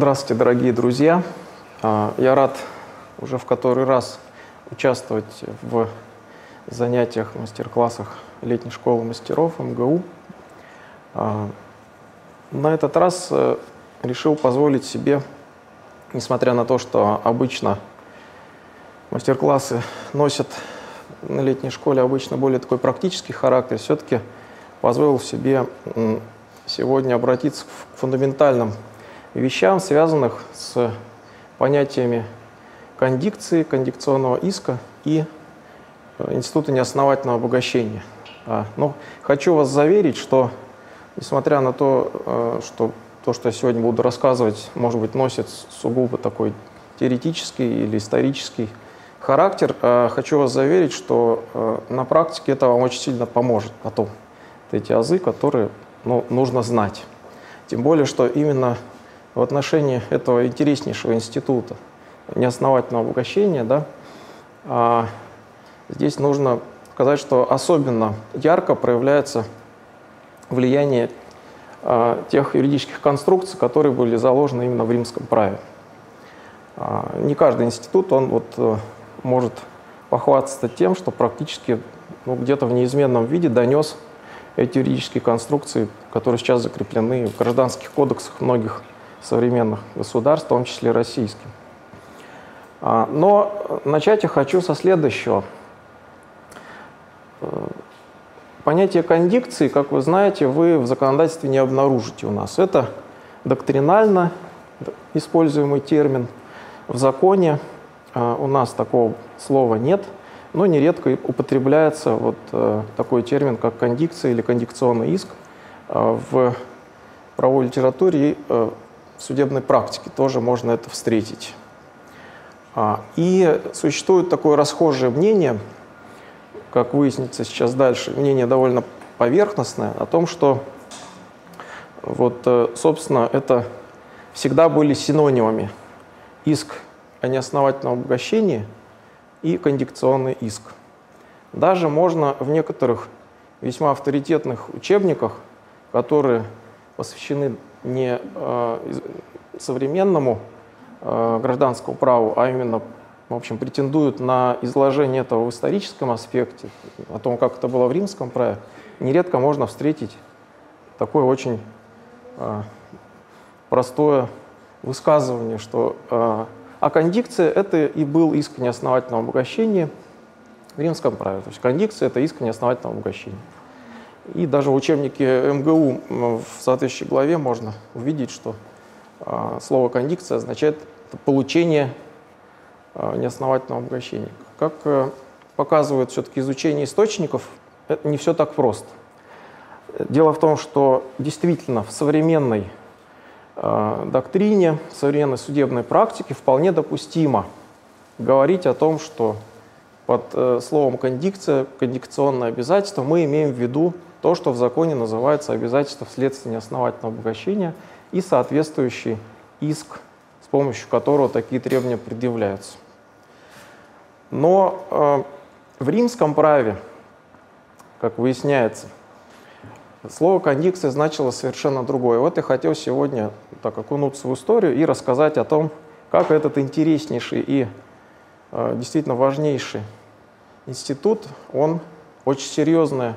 Здравствуйте, дорогие друзья. А, я рад уже в который раз участвовать в занятиях, мастер-классах летней школы мастеров МГУ. А, на этот раз э, решил позволить себе, несмотря на то, что обычно мастер-классы носят на летней школе обычно более такой практический характер, все-таки позволил себе сегодня обратиться к фундаментальным вещам, связанных с понятиями кондикции, кондикционного иска и э, института неосновательного обогащения. А, ну, хочу вас заверить, что несмотря на то, э, что то, что я сегодня буду рассказывать, может быть, носит сугубо такой теоретический или исторический характер, э, хочу вас заверить, что на практике это вам очень сильно поможет потом. Эти азы, которые ну, нужно знать. Тем более, что именно в отношении этого интереснейшего института неосновательного обогащения, да, а, здесь нужно сказать, что особенно ярко проявляется влияние а, тех юридических конструкций, которые были заложены именно в римском праве. А, не каждый институт, он вот а, может похвастаться тем, что практически ну, где-то в неизменном виде донес эти юридические конструкции, которые сейчас закреплены в гражданских кодексах многих современных государств, в том числе российским. А, но начать я хочу со следующего. Э, понятие кондикции, как вы знаете, вы в законодательстве не обнаружите у нас. Это доктринально используемый термин. В законе э, у нас такого слова нет, но нередко употребляется вот э, такой термин, как кондикция или кондикционный иск в правовой литературе судебной практике тоже можно это встретить. А, и существует такое расхожее мнение, как выяснится сейчас дальше, мнение довольно поверхностное, о том, что вот, э, собственно, это всегда были синонимами иск о неосновательном обогащении и кондикционный иск. Даже можно в некоторых весьма авторитетных учебниках, которые посвящены не э, современному э, гражданскому праву, а именно в общем, претендуют на изложение этого в историческом аспекте, о том, как это было в римском праве, нередко можно встретить такое очень э, простое высказывание, что а кондикция – это и был иск неосновательного обогащения в римском праве. То есть кондикция – это иск неосновательного обогащения. И даже в учебнике МГУ в соответствующей главе можно увидеть, что а, слово кондикция означает получение а, неосновательного обогащения. Как э, показывает все-таки изучение источников, это не все так просто. Дело в том, что действительно в современной э, доктрине, в современной судебной практике вполне допустимо говорить о том, что под э, словом кондикция, кондикционное обязательство мы имеем в виду то, что в законе называется обязательство вследствие неосновательного обогащения и соответствующий иск, с помощью которого такие требования предъявляются. Но э, в римском праве, как выясняется, слово кондикция значило совершенно другое. Вот я хотел сегодня так окунуться в историю и рассказать о том, как этот интереснейший и э, действительно важнейший институт, он очень серьезное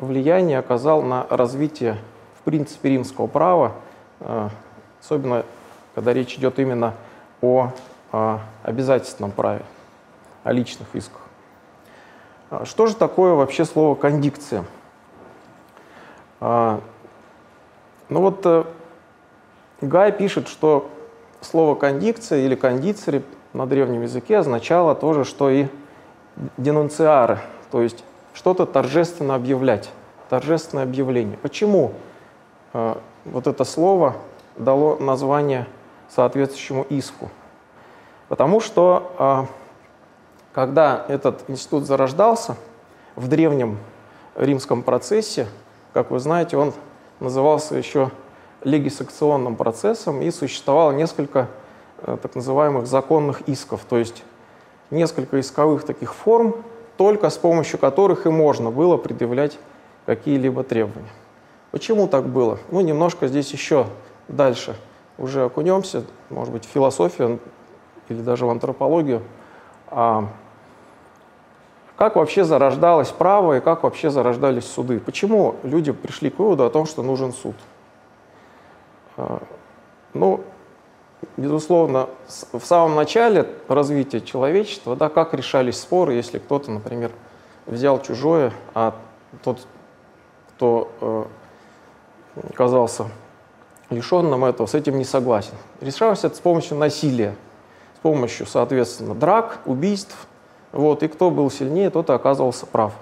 влияние оказал на развитие, в принципе, римского права, э, особенно когда речь идет именно о обязательном праве, о личных исках. А что же такое вообще слово «кондикция»? Ну вот э, Гай пишет, что слово «кондикция» или «кондицери» на древнем языке означало то же, что и «денунциары», то есть что-то торжественно объявлять, торжественное объявление. Почему э, вот это слово дало название соответствующему иску? Потому что э, когда этот институт зарождался в древнем римском процессе, как вы знаете, он назывался еще легисакционным процессом и существовало несколько э, так называемых законных исков, то есть несколько исковых таких форм, только с помощью которых и можно было предъявлять какие-либо требования. Почему так было? Ну, немножко здесь еще дальше уже окунемся, может быть, в философию или даже в антропологию. А как вообще зарождалось право и как вообще зарождались суды? Почему люди пришли к выводу о том, что нужен суд? А, ну, безусловно, в самом начале развития человечества, да, как решались споры, если кто-то, например, взял чужое, а тот, кто э, оказался лишенным этого, с этим не согласен. Решалось это с помощью насилия, с помощью, соответственно, драк, убийств. Вот, и кто был сильнее, тот и оказывался прав.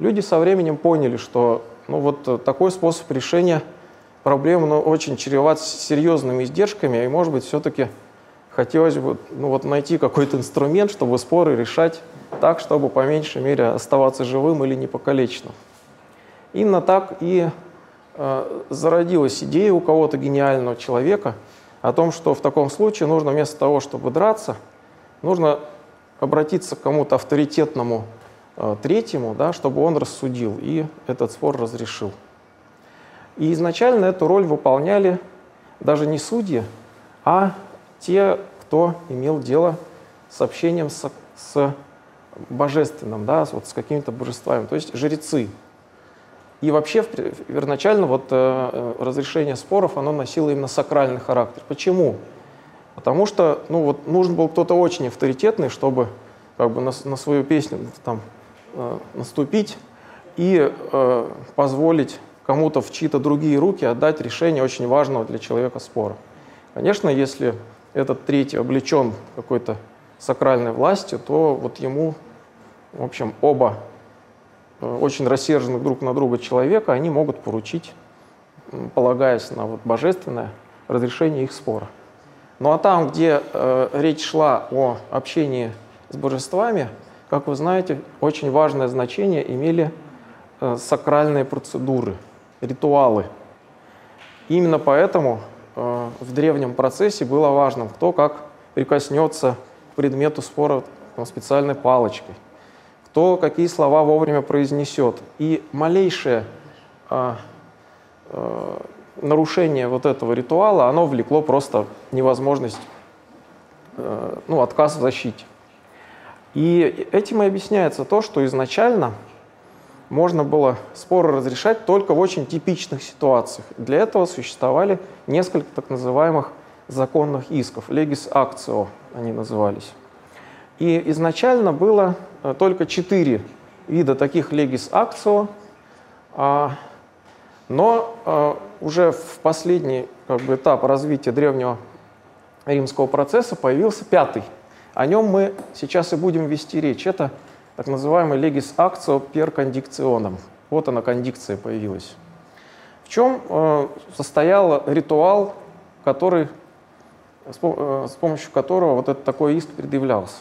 Люди со временем поняли, что ну, вот такой способ решения проблемы ну, очень чреват серьезными издержками, и, может быть, все-таки хотелось бы ну, вот, найти какой-то инструмент, чтобы споры решать так, чтобы по меньшей мере оставаться живым или непокалеченным. Именно так и э, зародилась идея у кого-то гениального человека о том, что в таком случае нужно вместо того, чтобы драться, нужно обратиться к кому-то авторитетному э, третьему, да, чтобы он рассудил и этот спор разрешил. И изначально эту роль выполняли даже не судьи, а те, кто имел дело с общением с, с божественным, да, вот с какими-то божествами, то есть жрецы. И вообще первоначально вот э, э, разрешение споров, оно носило именно сакральный характер. Почему? Потому что ну, вот, нужен был кто-то очень авторитетный, чтобы как бы на, на свою песню там, э, наступить и э, позволить кому-то в чьи-то другие руки отдать решение очень важного для человека спора. Конечно, если этот третий облечен какой-то сакральной властью, то вот ему в общем, оба очень рассерженных друг на друга человека, они могут поручить, полагаясь на вот божественное, разрешение их спора. Ну а там, где э, речь шла о общении с божествами, как вы знаете, очень важное значение имели э, сакральные процедуры, ритуалы. Именно поэтому э, в древнем процессе было важным, кто как прикоснется к предмету спора специальной палочкой кто какие слова вовремя произнесет. И малейшее а, а, нарушение вот этого ритуала, оно влекло просто невозможность, а, ну, отказ в защите. И этим и объясняется то, что изначально можно было споры разрешать только в очень типичных ситуациях. Для этого существовали несколько так называемых законных исков, legis actio они назывались. И изначально было э, только четыре вида таких легис акцио, а, но а, уже в последний как бы, этап развития древнего римского процесса появился пятый. О нем мы сейчас и будем вести речь. Это так называемый legis actio per conditionem. Вот она, кондикция появилась. В чем э, состоял ритуал, который, э, с помощью которого вот этот такой иск предъявлялся?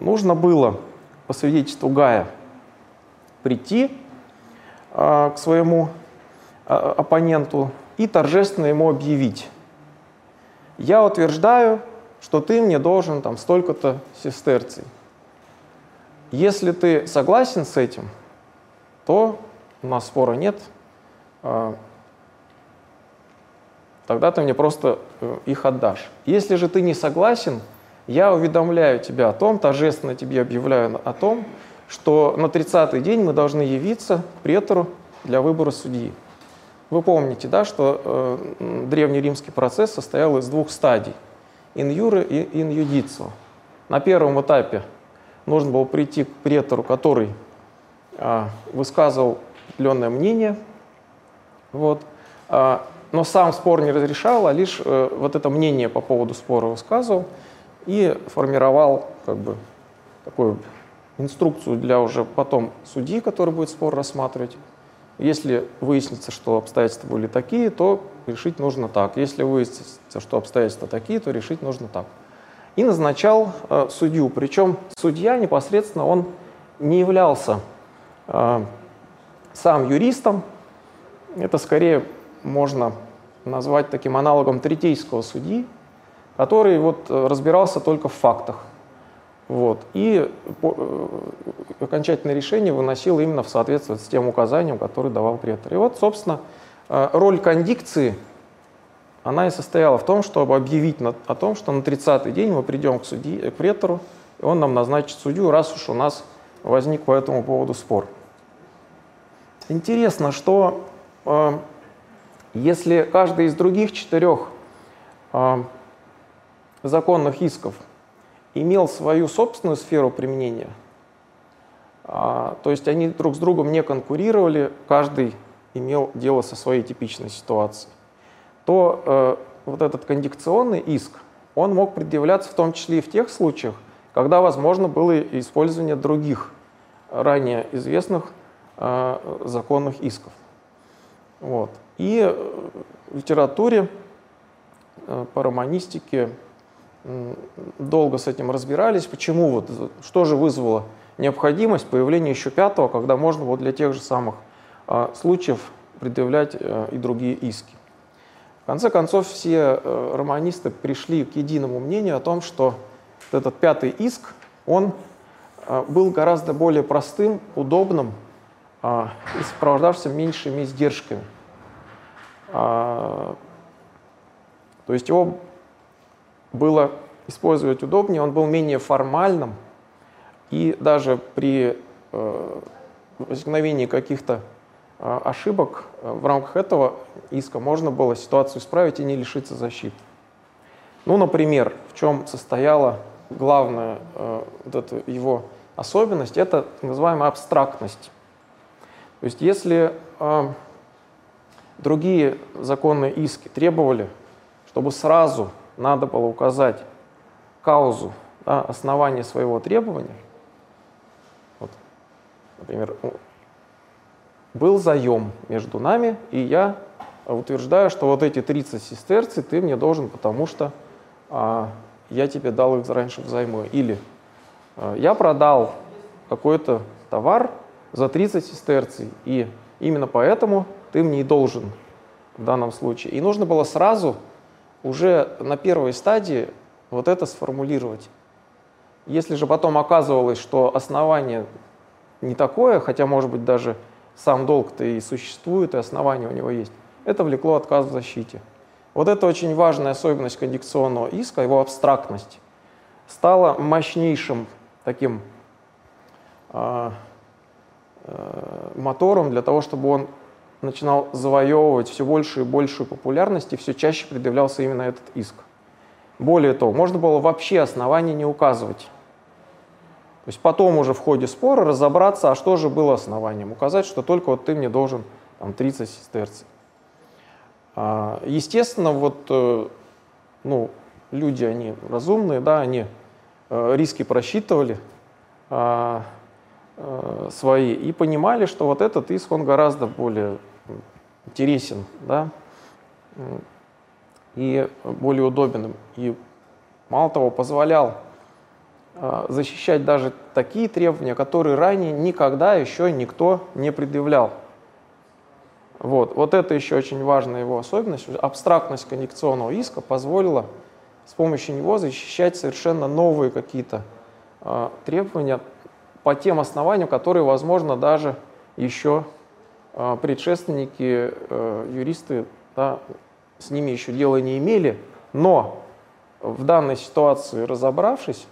Нужно было по свидетельству Гая прийти э, к своему э, оппоненту и торжественно ему объявить. Я утверждаю, что ты мне должен там столько-то сестерций. Если ты согласен с этим, то у нас спора нет, э, тогда ты мне просто э, их отдашь. Если же ты не согласен, я уведомляю тебя о том, торжественно тебе объявляю о том, что на 30-й день мы должны явиться к претору для выбора судьи. Вы помните, да, что э, древний римский процесс состоял из двух стадий – инюре и инюдицо. На первом этапе нужно было прийти к претору, который э, высказывал определенное мнение, вот, э, но сам спор не разрешал, а лишь э, вот это мнение по поводу спора высказывал – и формировал как бы такую инструкцию для уже потом судьи, который будет спор рассматривать. Если выяснится, что обстоятельства были такие, то решить нужно так. Если выяснится, что обстоятельства такие, то решить нужно так. И назначал э, судью. Причем судья непосредственно, он не являлся э, сам юристом. Это скорее можно назвать таким аналогом третейского судьи, который вот э, разбирался только в фактах. Вот, и э, окончательное решение выносил именно в соответствии с тем указанием, который давал претор. И вот, собственно, э, роль кондикции она и состояла в том, чтобы объявить на, о том, что на 30-й день мы придем к, судьи, к претору, и он нам назначит судью, раз уж у нас возник по этому поводу спор. Интересно, что э, если каждый из других четырех э, законных исков имел свою собственную сферу применения, э, то есть они друг с другом не конкурировали, каждый имел дело со своей типичной ситуацией, то э, вот этот кондикционный иск, он мог предъявляться в том числе и в тех случаях, когда возможно было использование других ранее известных э, законных исков. Вот. И в литературе э, по романистике долго с этим разбирались, почему вот, что же вызвало необходимость появления еще пятого, когда можно вот для тех же самых э, случаев предъявлять э, и другие иски. В конце концов, все э, романисты пришли к единому мнению о том, что этот пятый иск, он э, был гораздо более простым, удобным э, и сопровождавшимся меньшими издержками. А, то есть его было использовать удобнее, он был менее формальным, и даже при возникновении каких-то ошибок в рамках этого иска можно было ситуацию исправить и не лишиться защиты. Ну, например, в чем состояла главная э, вот эта его особенность, это так называемая абстрактность. То есть если э, другие законные иски требовали, чтобы сразу надо было указать каузу, да, основание своего требования, вот, например, был заем между нами, и я утверждаю, что вот эти 30 сестерций ты мне должен, потому что а, я тебе дал их раньше взаймы. Или а, я продал какой-то товар за 30 сестерций, и именно поэтому ты мне и должен в данном случае. И нужно было сразу уже на первой стадии вот это сформулировать. Если же потом оказывалось, что основание не такое, хотя, может быть, даже сам долг-то и существует, и основание у него есть, это влекло отказ в защите. Вот это очень важная особенность кондикционного иска, его абстрактность, стала мощнейшим таким э, э, мотором для того, чтобы он начинал завоевывать все большую и большую популярность, и все чаще предъявлялся именно этот иск. Более того, можно было вообще оснований не указывать. То есть потом уже в ходе спора разобраться, а что же было основанием. Указать, что только вот ты мне должен там, 30 сестерций. А, естественно, вот э, ну, люди, они разумные, да, они э, риски просчитывали а, э, свои и понимали, что вот этот иск, он гораздо более интересен, да, и более удобен. И мало того, позволял а, защищать даже такие требования, которые ранее никогда еще никто не предъявлял. Вот, вот это еще очень важная его особенность. Абстрактность конъюнкционного иска позволила с помощью него защищать совершенно новые какие-то э, требования по тем основаниям, которые, возможно, даже еще э, предшественники, э, юристы, да, с ними еще дела не имели, но в данной ситуации разобравшись,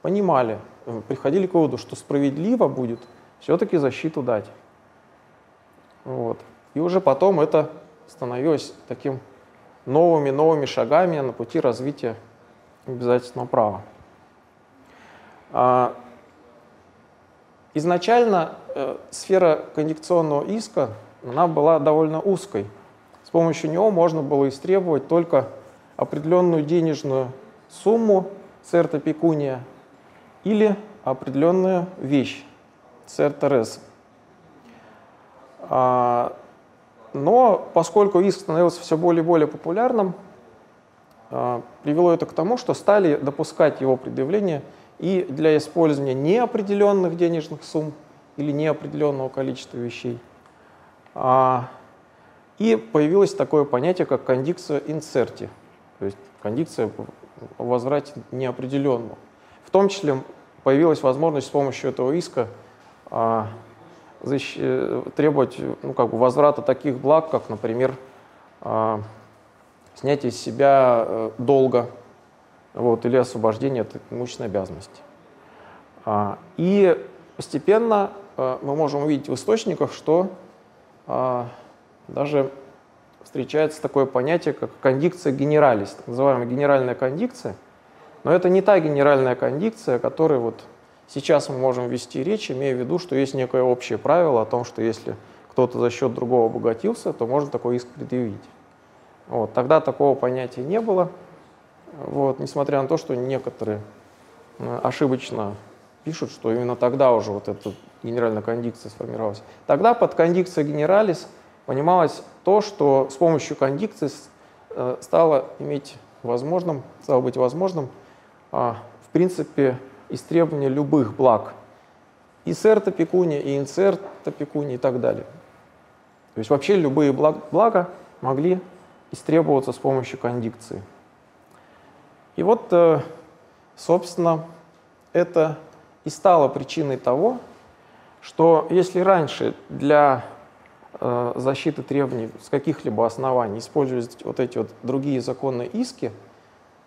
понимали, э, приходили к выводу, что справедливо будет все-таки защиту дать. Вот. И уже потом это становилось таким новыми-новыми шагами на пути развития обязательного права. Изначально э, сфера кондикционного иска она была довольно узкой. С помощью него можно было истребовать только определенную денежную сумму церта пекуния или определенную вещь церта рес. А, но поскольку иск становился все более и более популярным, а, привело это к тому, что стали допускать его предъявление и для использования неопределенных денежных сумм или неопределенного количества вещей. А, и появилось такое понятие, как кондикция инсерти, то есть кондикция о неопределенного. В том числе появилась возможность с помощью этого иска а, требовать ну, как бы возврата таких благ, как, например, снятие с себя э, долга вот, или освобождение от имущественной обязанности. А, и постепенно э, мы можем увидеть в источниках, что а, даже встречается такое понятие, как кондикция генералис, так называемая генеральная кондикция. Но это не та генеральная кондикция, о которой вот сейчас мы можем вести речь, имея в виду, что есть некое общее правило о том, что если кто-то за счет другого обогатился, то можно такой иск предъявить. Вот. Тогда такого понятия не было, вот, несмотря на то, что некоторые э, ошибочно пишут, что именно тогда уже вот эта генеральная кондикция сформировалась. Тогда под кондикция генералис понималось то, что с помощью кондикции э, стало иметь возможным, стало быть возможным, а, в принципе, истребование любых благ. И серта пекуни, и инцерта пекуни и так далее. То есть вообще любые блага могли истребоваться с помощью кондикции. И вот, э, собственно, это и стало причиной того, что если раньше для э, защиты требований с каких-либо оснований использовались вот эти вот другие законные иски,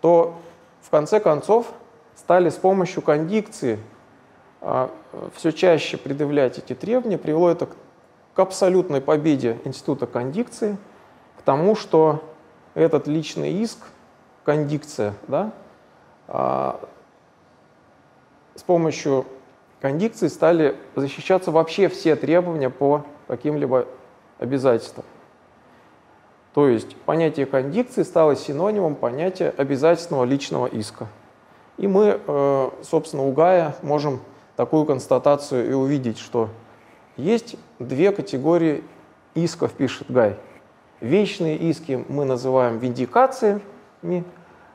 то в конце концов стали с помощью кондикции э, все чаще предъявлять эти требования, привело это к абсолютной победе института кондикции, к тому, что этот личный иск, кондикция, да, а, с помощью кондикции стали защищаться вообще все требования по каким-либо обязательствам. То есть понятие кондикции стало синонимом понятия обязательного личного иска. И мы, э, собственно, у Гая можем такую констатацию и увидеть, что есть две категории исков, пишет Гай. Вечные иски мы называем виндикациями,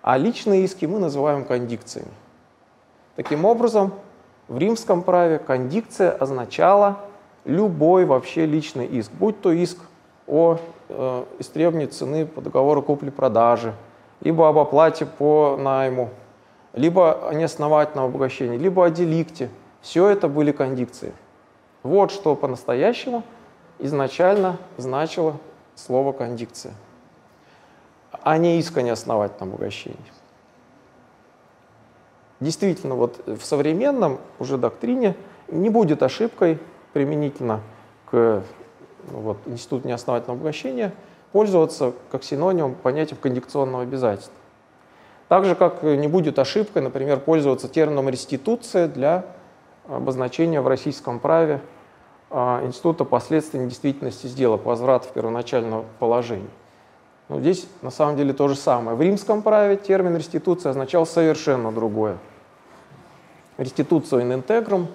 а личные иски мы называем кондикциями. Таким образом, в римском праве кондикция означала любой вообще личный иск, будь то иск о э, истребовании цены по договору купли-продажи, либо об оплате по найму, либо о неосновательном обогащении, либо о деликте. Все это были кондикции. Вот что по-настоящему изначально значило слово кондикция, а не иск о неосновательном обогащении. Действительно, вот в современном уже доктрине не будет ошибкой применительно к ну, вот, институту неосновательного обогащения пользоваться как синонимом понятия кондикционного обязательства. Так же, как не будет ошибкой, например, пользоваться термином «реституция» для обозначения в российском праве а, института последствий недействительности сделок, возврат в первоначальное положение. Но здесь на самом деле то же самое. В римском праве термин реституция означал совершенно другое. Реституция in integrum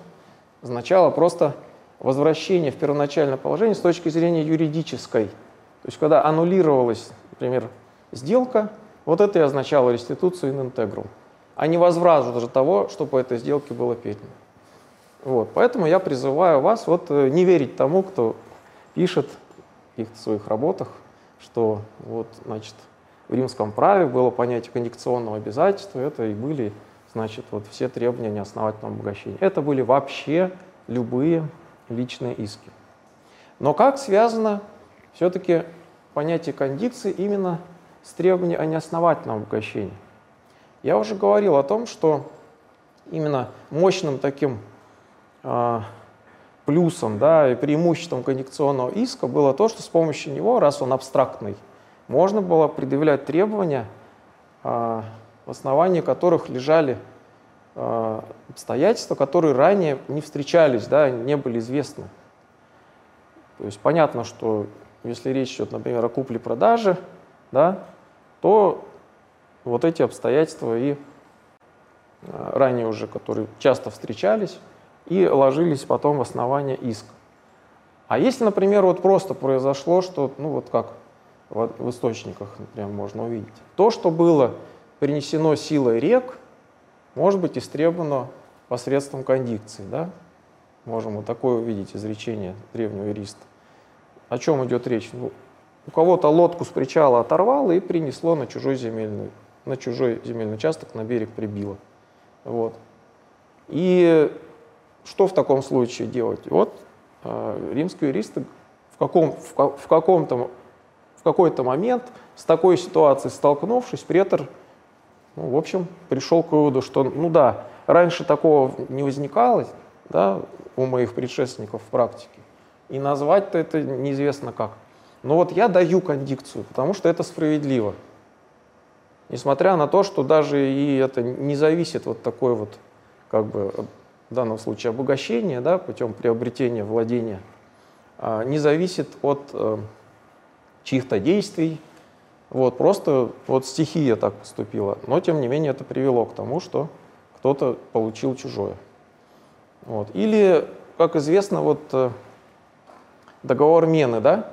означало просто возвращение в первоначальное положение с точки зрения юридической. То есть когда аннулировалась, например, сделка, вот это и означало реституцию in integrum, а не возврат даже того, что по этой сделке было передано. Вот, поэтому я призываю вас вот э, не верить тому, кто пишет в своих работах, что вот, значит, в римском праве было понятие кондикционного обязательства, это и были, значит, вот все требования неосновательного обогащения. Это были вообще любые личные иски. Но как связано все-таки понятие кондикции именно с требованием о неосновательном обогащении? Я уже говорил о том, что именно мощным таким а, плюсом да, и преимуществом конъюнкционного иска было то, что с помощью него, раз он абстрактный, можно было предъявлять требования, а, в основании которых лежали а, обстоятельства, которые ранее не встречались, да, не были известны. То есть понятно, что если речь идет, например, о купле-продаже, да, то вот эти обстоятельства и ранее уже, которые часто встречались, и ложились потом в основание иска. А если, например, вот просто произошло, что, ну вот как в, в источниках, например, можно увидеть, то, что было принесено силой рек, может быть истребовано посредством кондикции, да? Можем вот такое увидеть изречение древнего юриста. О чем идет речь? Ну, у кого-то лодку с причала оторвало и принесло на чужой земельный, на чужой земельный участок, на берег прибило. Вот. И что в таком случае делать? Вот э, римские юристы в, каком, в, в каком-то какой-то момент с такой ситуацией столкнувшись, претор, ну, в общем, пришел к выводу, что, ну да, раньше такого не возникало да, у моих предшественников в практике, и назвать-то это неизвестно как. Но вот я даю кондикцию, потому что это справедливо. Несмотря на то, что даже и это не зависит вот такой вот, как бы, в данном случае обогащение, да, путем приобретения владения, а, не зависит от э, чьих-то действий, вот, просто вот стихия так поступила. Но, тем не менее, это привело к тому, что кто-то получил чужое. Вот. Или, как известно, вот э, договор Мены, да?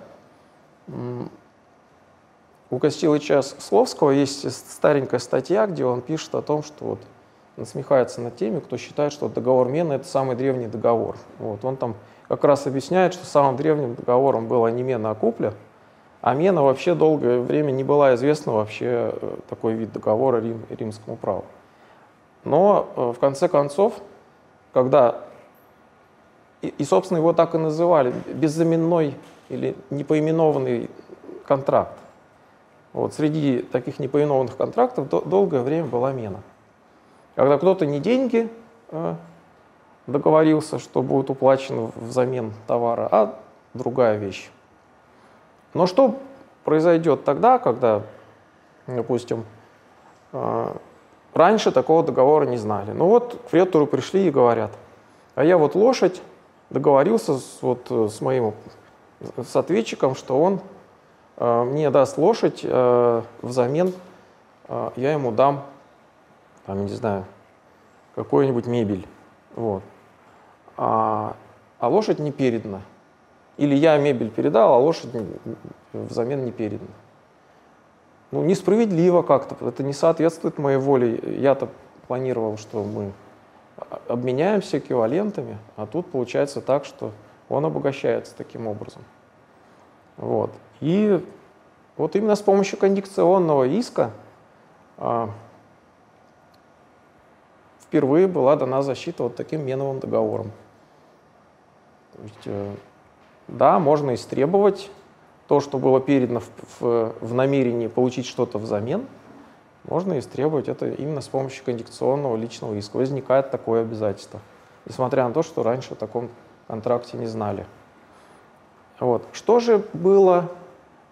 У Костилыча Словского есть старенькая статья, где он пишет о том, что вот насмехается над теми, кто считает, что договор Мены — это самый древний договор. Вот. Он там как раз объясняет, что самым древним договором была не Мена, а Купля, а Мена вообще долгое время не была известна вообще э, такой вид договора рим, римскому праву. Но э, в конце концов, когда, и, и собственно его так и называли, беззаменной или непоименованный контракт, вот, среди таких непоименованных контрактов долгое время была мена. Когда кто-то не деньги э, договорился, что будет уплачено взамен товара, а другая вещь. Но что произойдет тогда, когда, допустим, э, раньше такого договора не знали? Ну вот к риэлтору пришли и говорят, а я вот лошадь договорился с, вот, с моим с ответчиком, что он э, мне даст лошадь, э, взамен э, я ему дам, там, не знаю, какую-нибудь мебель. Вот. А, а лошадь не передана. Или я мебель передал, а лошадь взамен не передана. Ну, несправедливо как-то, это не соответствует моей воле. Я-то планировал, что мы обменяемся эквивалентами, а тут получается так, что он обогащается таким образом. Вот. И вот именно с помощью кондикционного иска а, впервые была дана защита вот таким меновым договором. То есть, э, да, можно истребовать то, что было передано в, в, в намерении получить что-то взамен, можно истребовать это именно с помощью кондикционного личного иска. Возникает такое обязательство, несмотря на то, что раньше о таком контракте не знали. Вот. Что же было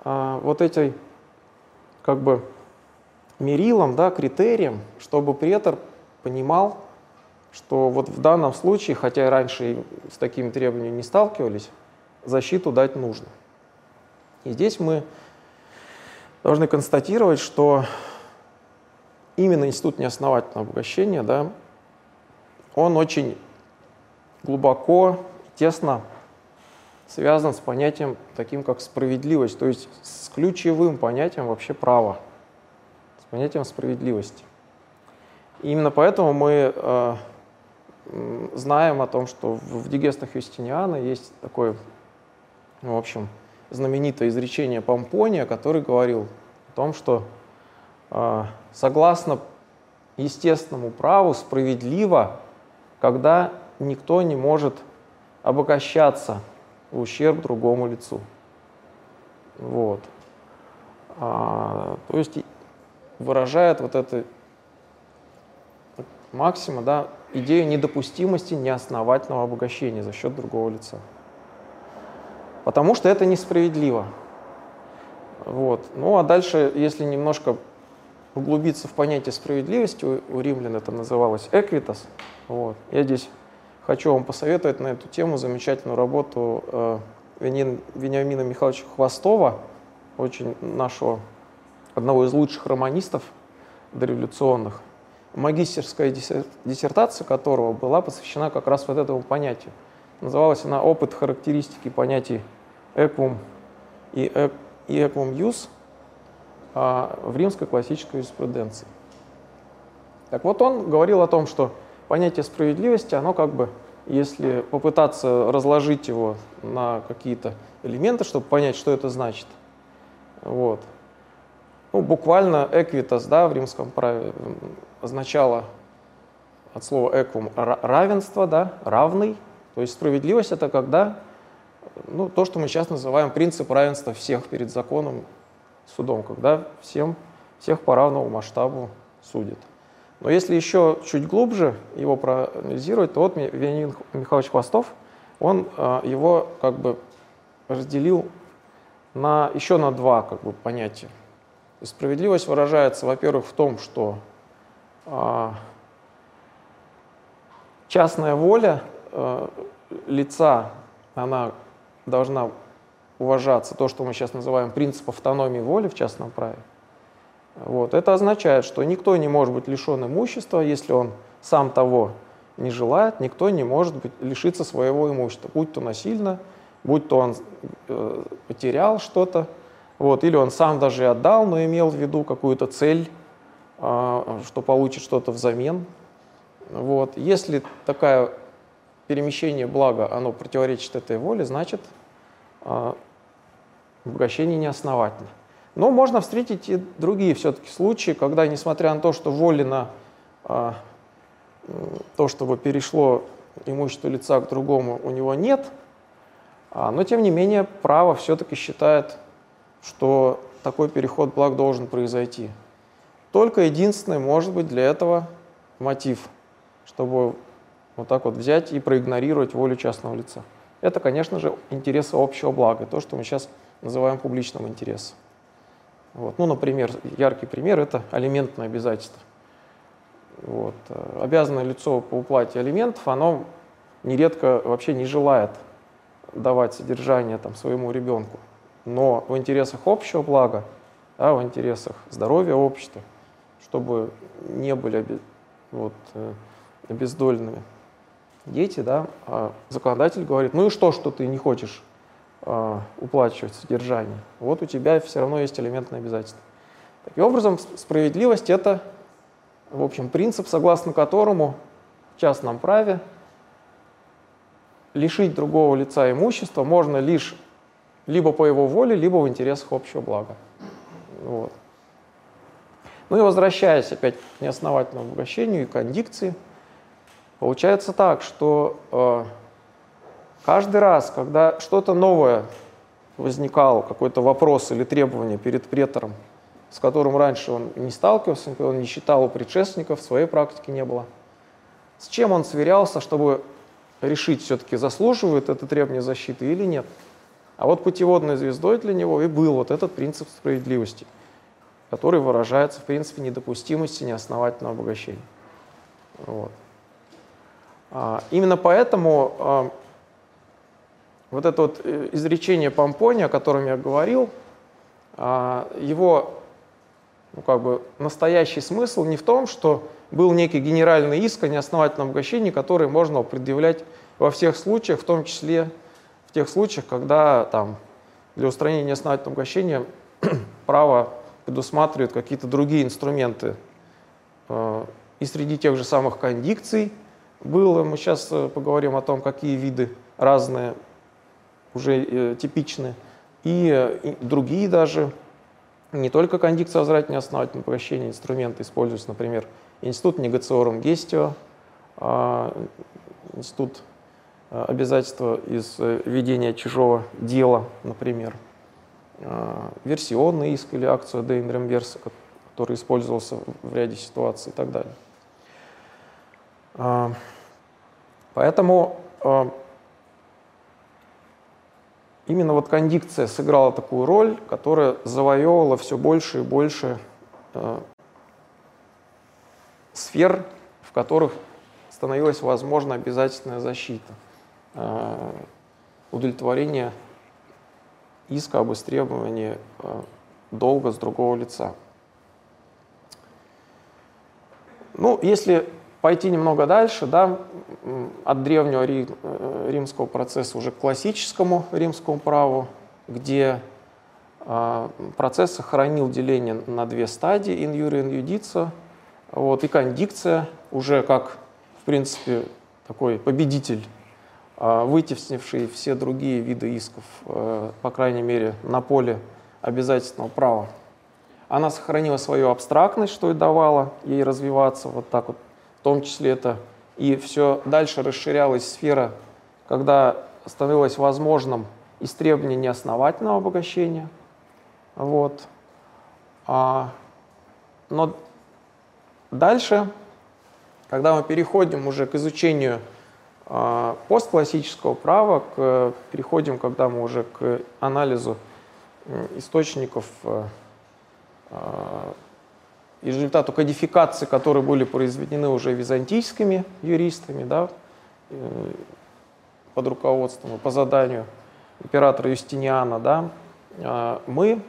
а, вот этой как бы мерилом, да, критерием, чтобы претор понимал, что вот в данном случае, хотя раньше с такими требованиями не сталкивались, защиту дать нужно. И здесь мы должны констатировать, что именно институт неосновательного обогащения, да, он очень глубоко, тесно связан с понятием таким, как справедливость, то есть с ключевым понятием вообще права, с понятием справедливости. И именно поэтому мы э, знаем о том, что в, в Дигестах Юстиниана есть такое, в общем, знаменитое изречение Помпония, который говорил о том, что э, согласно естественному праву справедливо, когда никто не может обогащаться в ущерб другому лицу. Вот. А, то есть выражает вот это максима, да, идею недопустимости неосновательного обогащения за счет другого лица. Потому что это несправедливо. Вот. Ну а дальше, если немножко углубиться в понятие справедливости, у, у римлян это называлось эквитас. Вот. Я здесь хочу вам посоветовать на эту тему замечательную работу э, Вениамина Михайловича Хвостова, очень нашего, одного из лучших романистов дореволюционных, магистерская диссертация которого была посвящена как раз вот этому понятию. Называлась она «Опыт характеристики понятий эквум и, и эквум юс а, в римской классической юриспруденции». Так вот, он говорил о том, что понятие справедливости, оно как бы, если попытаться разложить его на какие-то элементы, чтобы понять, что это значит, вот, ну, буквально эквитас, да, в римском праве означало от слова эквум равенство, да, равный. То есть справедливость это когда, ну, то, что мы сейчас называем принцип равенства всех перед законом судом, когда всем, всех по равному масштабу судят. Но если еще чуть глубже его проанализировать, то вот Вениамин Михайлович Хвостов, он э, его как бы разделил на, еще на два как бы, понятия. справедливость выражается, во-первых, в том, что частная воля э, лица, она должна уважаться, то, что мы сейчас называем принцип автономии воли в частном праве. Вот. Это означает, что никто не может быть лишен имущества, если он сам того не желает, никто не может быть, лишиться своего имущества, будь то насильно, будь то он э, потерял что-то, вот, или он сам даже и отдал, но имел в виду какую-то цель, что получит что-то взамен. Вот. Если такое перемещение блага, оно противоречит этой воле, значит, э, обогащение неосновательно. Но можно встретить и другие все-таки случаи, когда, несмотря на то, что воли на а, то, чтобы перешло имущество лица к другому, у него нет, а, но тем не менее право все-таки считает, что такой переход благ должен произойти. Только единственный может быть для этого мотив, чтобы вот так вот взять и проигнорировать волю частного лица. Это, конечно же, интересы общего блага, то, что мы сейчас называем публичным интересом. Вот. Ну, например, яркий пример – это алиментное обязательство. Вот. Обязанное лицо по уплате алиментов, оно нередко вообще не желает давать содержание там, своему ребенку. Но в интересах общего блага, да, в интересах здоровья общества, чтобы не были вот, э, обездоленными дети, да, а законодатель говорит, ну и что, что ты не хочешь э, уплачивать содержание, вот у тебя все равно есть элементное обязательство. Таким образом, справедливость – это, в общем, принцип, согласно которому в частном праве лишить другого лица имущества можно лишь либо по его воле, либо в интересах общего блага. Вот. Ну и возвращаясь опять к неосновательному обогащению и кондикции, получается так, что э, Каждый раз, когда что-то новое возникало, какой-то вопрос или требование перед претором, с которым раньше он не сталкивался, он не считал у предшественников, своей практике не было, с чем он сверялся, чтобы решить, все-таки заслуживает это требование защиты или нет. А вот путеводной звездой для него и был вот этот принцип справедливости, который выражается в принципе недопустимости неосновательного обогащения. Вот. А, именно поэтому а, вот это вот э, изречение Помпони, о котором я говорил, а, его ну, как бы настоящий смысл не в том, что был некий генеральный иск о неосновательном обогащении, который можно предъявлять во всех случаях, в том числе в тех случаях, когда там, для устранения неосновательного обогащения право предусматривает какие-то другие инструменты. А, и среди тех же самых кондикций было, мы сейчас э, поговорим о том, какие виды разные уже э, типичны, и, э, другие даже, не только кондикция возвращения основательного обогащения инструменты используются, например, институт негациорум гестио, э, институт э, обязательства из э, ведения чужого дела, например, э, версионный иск или акцию де инремверса, который использовался в ряде ситуаций и так далее. Э, поэтому э, именно вот кондикция сыграла такую роль, которая завоевывала все больше и больше э, сфер, в которых становилась возможна обязательная защита, э, удовлетворение иска об истребовании э, долга с другого лица. Ну, если пойти немного дальше, да, от древнего э, римского процесса уже к классическому римскому праву, где а, процесс сохранил деление на две стадии, in jure, in judicia, вот, и кондикция уже как, в принципе, такой победитель, вытеснивший все другие виды исков, э, по крайней мере, на поле обязательного права. Она сохранила свою абстрактность, что и давало ей развиваться вот так вот в том числе это и все дальше расширялась сфера, когда становилось возможным истребование неосновательного обогащения. Вот. А, но дальше, когда мы переходим уже к изучению а, постклассического права, к, переходим, когда мы уже к анализу источников э, а, и результату кодификации, которые были произведены уже византийскими юристами, да, э, под руководством и по заданию императора Юстиниана, да, а, мы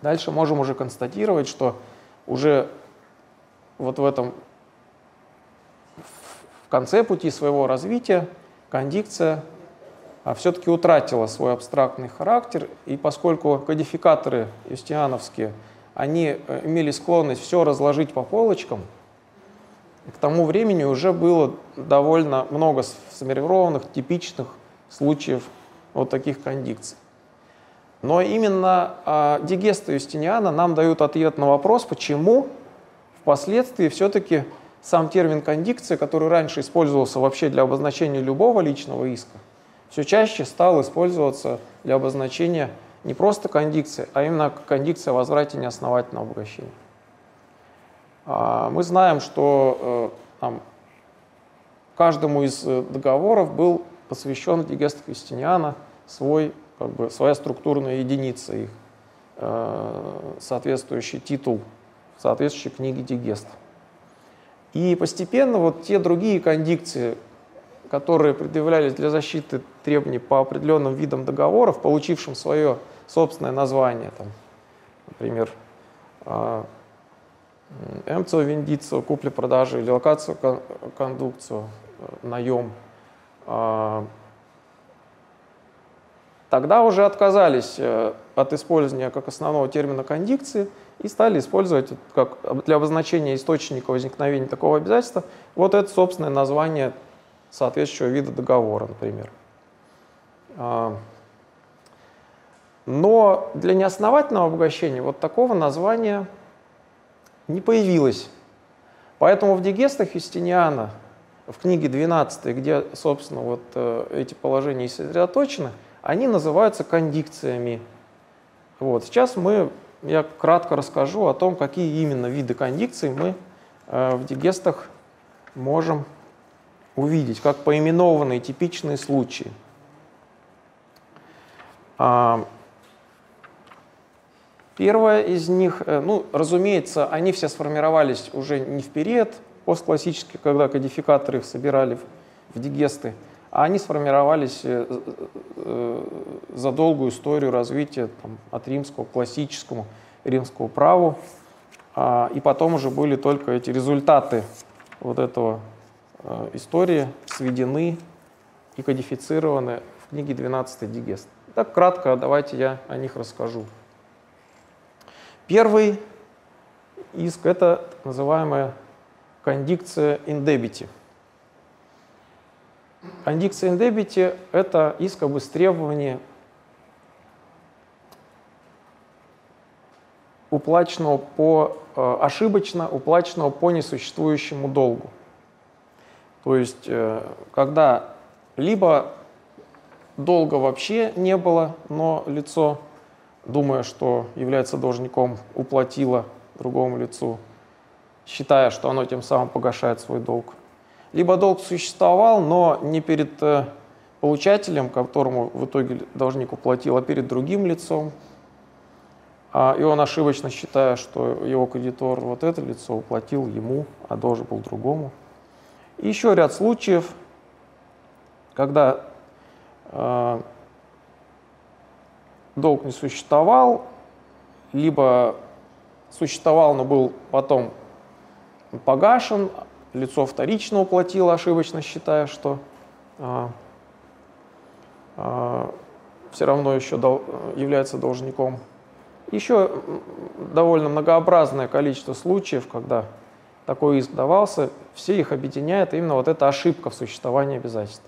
дальше можем уже констатировать, что уже вот в этом конце пути своего развития кондикция а, все-таки утратила свой абстрактный характер, и поскольку кодификаторы юстиановские, они э, имели склонность все разложить по полочкам, к тому времени уже было довольно много сформированных, типичных случаев вот таких кондикций. Но именно э, Дигеста Юстиниана нам дают ответ на вопрос, почему впоследствии все-таки сам термин кондикция, который раньше использовался вообще для обозначения любого личного иска, все чаще стал использоваться для обозначения не просто кондикции, а именно кондикция о возврате неосновательного обогащения. А, мы знаем, что э, там, каждому из э, договоров был посвящен Дигест Кристиниана свой, как бы, своя структурная единица их, э, соответствующий титул соответствующей книге Дигест. И постепенно вот те другие кондикции, которые предъявлялись для защиты требований по определенным видам договоров, получившим свое собственное название, там, например, эмцио вендицию, купли-продажи или локацию, кондукцию, э, наем. А, тогда уже отказались э, от использования как основного термина кондикции и стали использовать как для обозначения источника возникновения такого обязательства вот это собственное название соответствующего вида договора, например. А, но для неосновательного обогащения вот такого названия не появилось. Поэтому в дигестах Юстиниана, в книге 12, где, собственно, вот э, эти положения сосредоточены, они называются кондикциями. Вот. Сейчас мы, я кратко расскажу о том, какие именно виды кондикций мы э, в дигестах можем увидеть, как поименованные типичные случаи. А, Первое из них, э, ну, разумеется, они все сформировались уже не в период постклассический, когда кодификаторы их собирали в дигесты, а они сформировались э, э, за долгую историю развития там, от римского к классическому римскому праву. А, и потом уже были только эти результаты вот этого истории сведены и кодифицированы в книге 12 Дигест. Так кратко давайте я о них расскажу. Первый иск – это называемая кондикция индебити. Кондикция индебити – это иск об истребовании уплаченного по, э, ошибочно уплаченного по несуществующему долгу. То есть, э, когда либо долга вообще не было, но лицо думая, что является должником, уплатила другому лицу, считая, что оно тем самым погашает свой долг. Либо долг существовал, но не перед э, получателем, которому в итоге должник уплатил, а перед другим лицом. А, и он ошибочно считая, что его кредитор вот это лицо уплатил ему, а должен был другому. И еще ряд случаев, когда э, долг не существовал, либо существовал, но был потом погашен, лицо вторично уплатило, ошибочно считая, что а, а, все равно еще дол, является должником. Еще довольно многообразное количество случаев, когда такой иск давался, все их объединяет именно вот эта ошибка в существовании обязательств.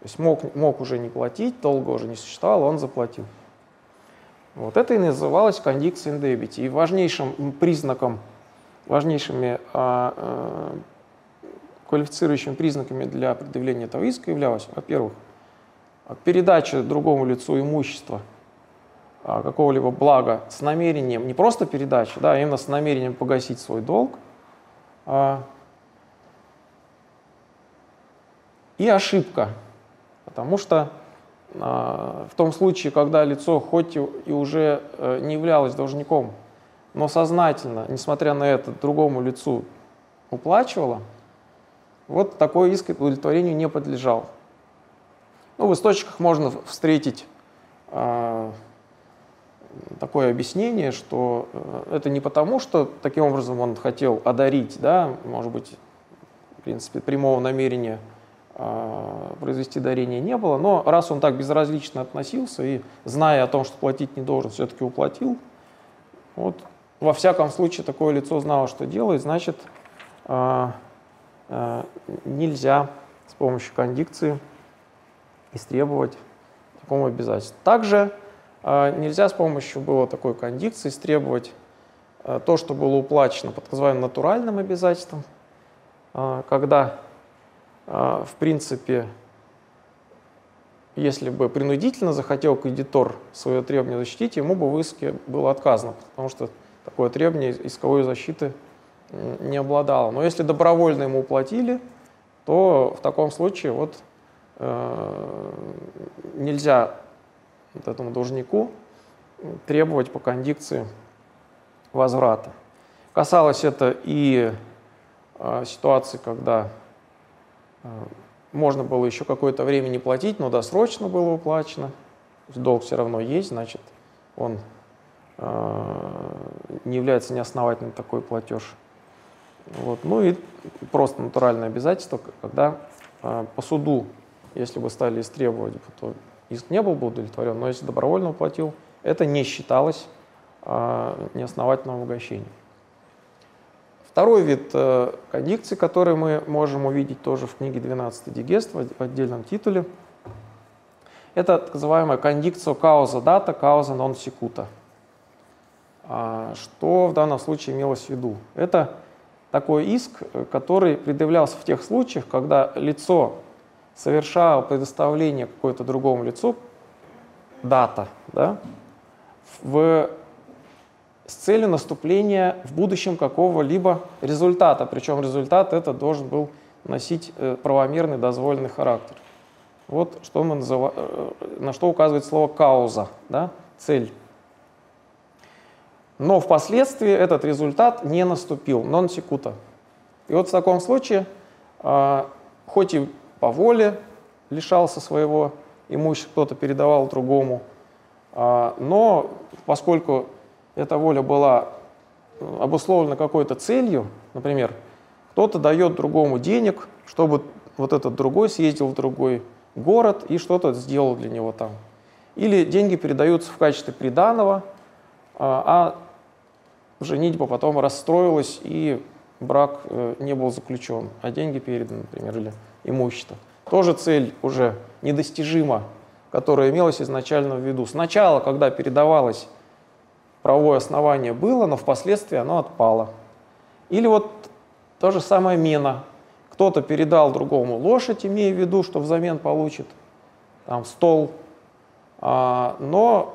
То есть мог, мог уже не платить, долго уже не существовал, он заплатил. Вот это и называлось кондикция индебити. И важнейшим признаком, важнейшими а, а, квалифицирующими признаками для предъявления этого иска являлось, во-первых, передача другому лицу имущества а, какого-либо блага с намерением, не просто передачи, да, а именно с намерением погасить свой долг, а, и ошибка. Потому что а, в том случае, когда лицо хоть и уже э, не являлось должником, но сознательно, несмотря на это, другому лицу уплачивало, вот такой иск удовлетворению не подлежал. Ну, в источниках можно встретить э, такое объяснение, что э, это не потому, что таким образом он хотел одарить, да, может быть, в принципе, прямого намерения э, произвести дарение не было, но раз он так безразлично относился и, зная о том, что платить не должен, все-таки уплатил, вот во всяком случае такое лицо знало, что делает, значит, э, нельзя с помощью кондикции истребовать такому обязательству. Также э, нельзя с помощью было такой кондикции истребовать э, то, что было уплачено под называемым натуральным обязательством, э, когда, в принципе, если бы принудительно захотел кредитор свое требование защитить, ему бы в иске было отказано, потому что такое требование исковой защиты не обладало. Но если добровольно ему уплатили, то в таком случае вот Э, нельзя вот этому должнику требовать по кондикции возврата. Касалось это и э, ситуации, когда э, можно было еще какое-то время не платить, но досрочно было уплачено. Долг все равно есть, значит, он не является неосновательным такой платеж. Вот. Ну и просто натуральное обязательство, когда по суду если бы стали истребовать, то иск не был бы удовлетворен, но если добровольно уплатил, это не считалось а, неосновательным обогащением. Второй вид э, кондикции, который мы можем увидеть тоже в книге 12 Дигест в отдельном титуле, это так называемая кондикция кауза дата, кауза нон секута. А, что в данном случае имелось в виду? Это такой иск, который предъявлялся в тех случаях, когда лицо совершал предоставление какое-то другому лицу, дата, да, в, с целью наступления в будущем какого-либо результата. Причем результат это должен был носить э, правомерный дозволенный характер. Вот что мы называем, э, на что указывает слово кауза, да, цель. Но впоследствии этот результат не наступил, нон секута. И вот в таком случае, а, хоть и по воле лишался своего имущества, кто-то передавал другому. А, но поскольку эта воля была обусловлена какой-то целью, например, кто-то дает другому денег, чтобы вот этот другой съездил в другой город и что-то сделал для него там. Или деньги передаются в качестве приданого, а, а женитьба потом расстроилась и брак э, не был заключен, а деньги переданы, например, или имущества. Тоже цель уже недостижима, которая имелась изначально в виду. Сначала, когда передавалось правовое основание было, но впоследствии оно отпало. Или вот то же самое мена. Кто-то передал другому лошадь, имея в виду, что взамен получит там, стол, а, но,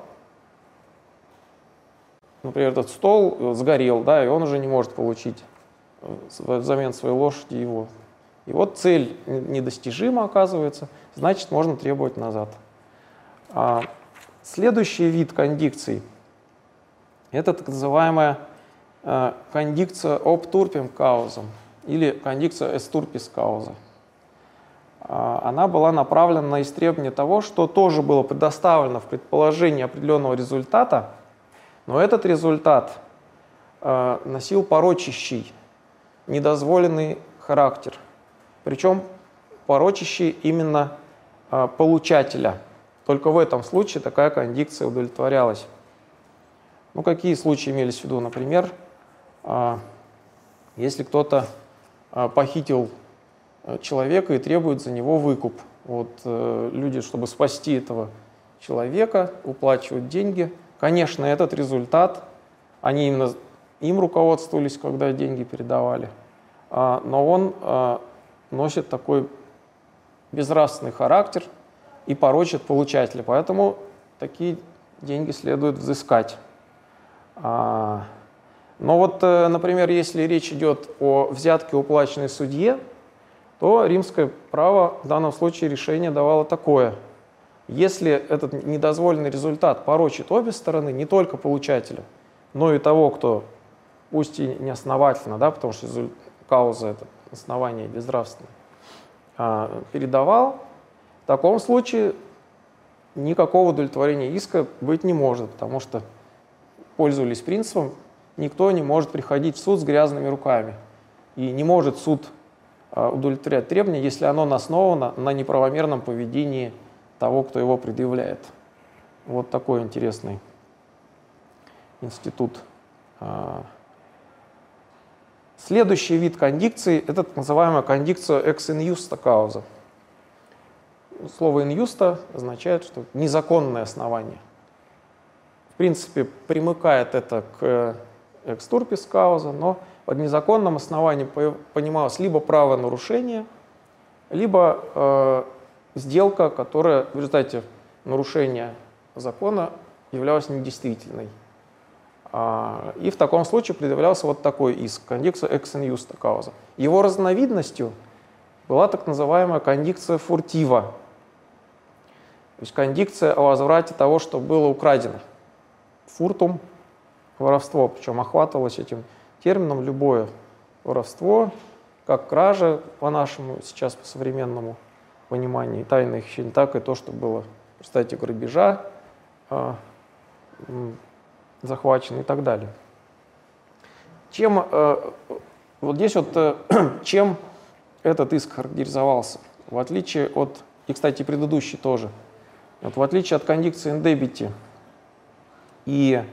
например, этот стол сгорел, да, и он уже не может получить э, взамен своей лошади его. И вот цель недостижима оказывается, значит, можно требовать назад. А следующий вид кондикций – это так называемая э, кондикция обтурпим каузом или кондикция эстурпис кауза. А, она была направлена на истребование того, что тоже было предоставлено в предположении определенного результата, но этот результат э, носил порочащий, недозволенный характер – причем порочащий именно а, получателя. Только в этом случае такая кондикция удовлетворялась. Ну, какие случаи имелись в виду? Например, а, если кто-то похитил э, человека и требует за него выкуп. Вот э, люди, чтобы спасти этого человека, уплачивают деньги. Конечно, этот результат, они именно им руководствовались, когда деньги передавали, но он носит такой безнравственный характер и порочит получателя. Поэтому такие деньги следует взыскать. А, но вот, э, например, если речь идет о взятке, уплаченной судье, то римское право в данном случае решение давало такое. Если этот недозволенный результат порочит обе стороны, не только получателя, но и того, кто, пусть и неосновательно, да, потому что кауза — это основание безнравственное, а, передавал, в таком случае никакого удовлетворения иска быть не может, потому что пользовались принципом, никто не может приходить в суд с грязными руками. И не может суд а, удовлетворять требования, если оно основано на неправомерном поведении того, кто его предъявляет. Вот такой интересный институт. А. Следующий вид кондикции – это так называемая кондикция ex in justa causa. Слово in justa означает, что незаконное основание. В принципе, примыкает это к ex turpis causa, но под незаконным основанием понималось либо правонарушение, либо э, сделка, которая в результате нарушения закона являлась недействительной. А, и в таком случае предъявлялся вот такой иск, кондикция ex in justa causa. Его разновидностью была так называемая кондикция фуртива, то есть кондикция о возврате того, что было украдено. Фуртум – воровство, причем охватывалось этим термином любое воровство, как кража по нашему сейчас по пониманию, тайных хищений, так и то, что было в результате грабежа, а, захвачено и так далее. Чем, э, вот здесь вот, э, чем этот иск характеризовался? В отличие от, и, кстати, предыдущий тоже, вот в отличие от кондикции индебити и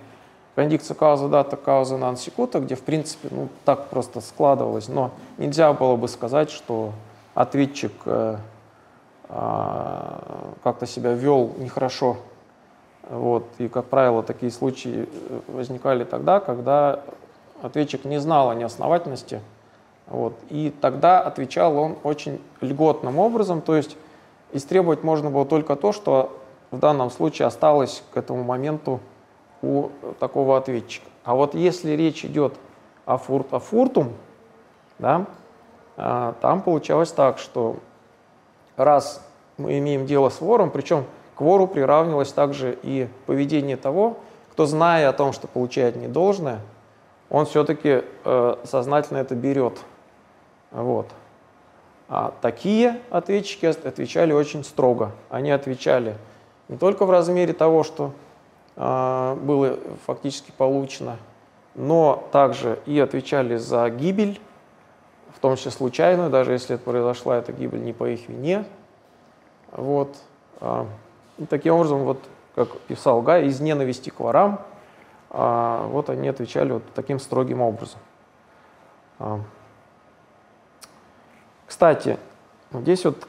кондикции кауза дата нан секута, где, в принципе, ну, так просто складывалось, но нельзя было бы сказать, что ответчик э, э, как-то себя вел нехорошо вот. И, как правило, такие случаи э, возникали тогда, когда ответчик не знал о неосновательности. Вот. И тогда отвечал он очень льготным образом, то есть истребовать можно было только то, что в данном случае осталось к этому моменту у такого ответчика. А вот если речь идет о фурт о фуртум, да, а, там получалось так, что раз мы имеем дело с вором, причем к вору приравнивалось также и поведение того, кто, зная о том, что получает недолжное, он все-таки э, сознательно это берет. Вот. А такие ответчики отвечали очень строго. Они отвечали не только в размере того, что э, было фактически получено, но также и отвечали за гибель, том числе случайную, даже если это произошла эта гибель не по их вине. Вот. А, и таким образом, вот, как писал Гай, из ненависти к ворам, а, вот они отвечали вот таким строгим образом. А. Кстати, здесь вот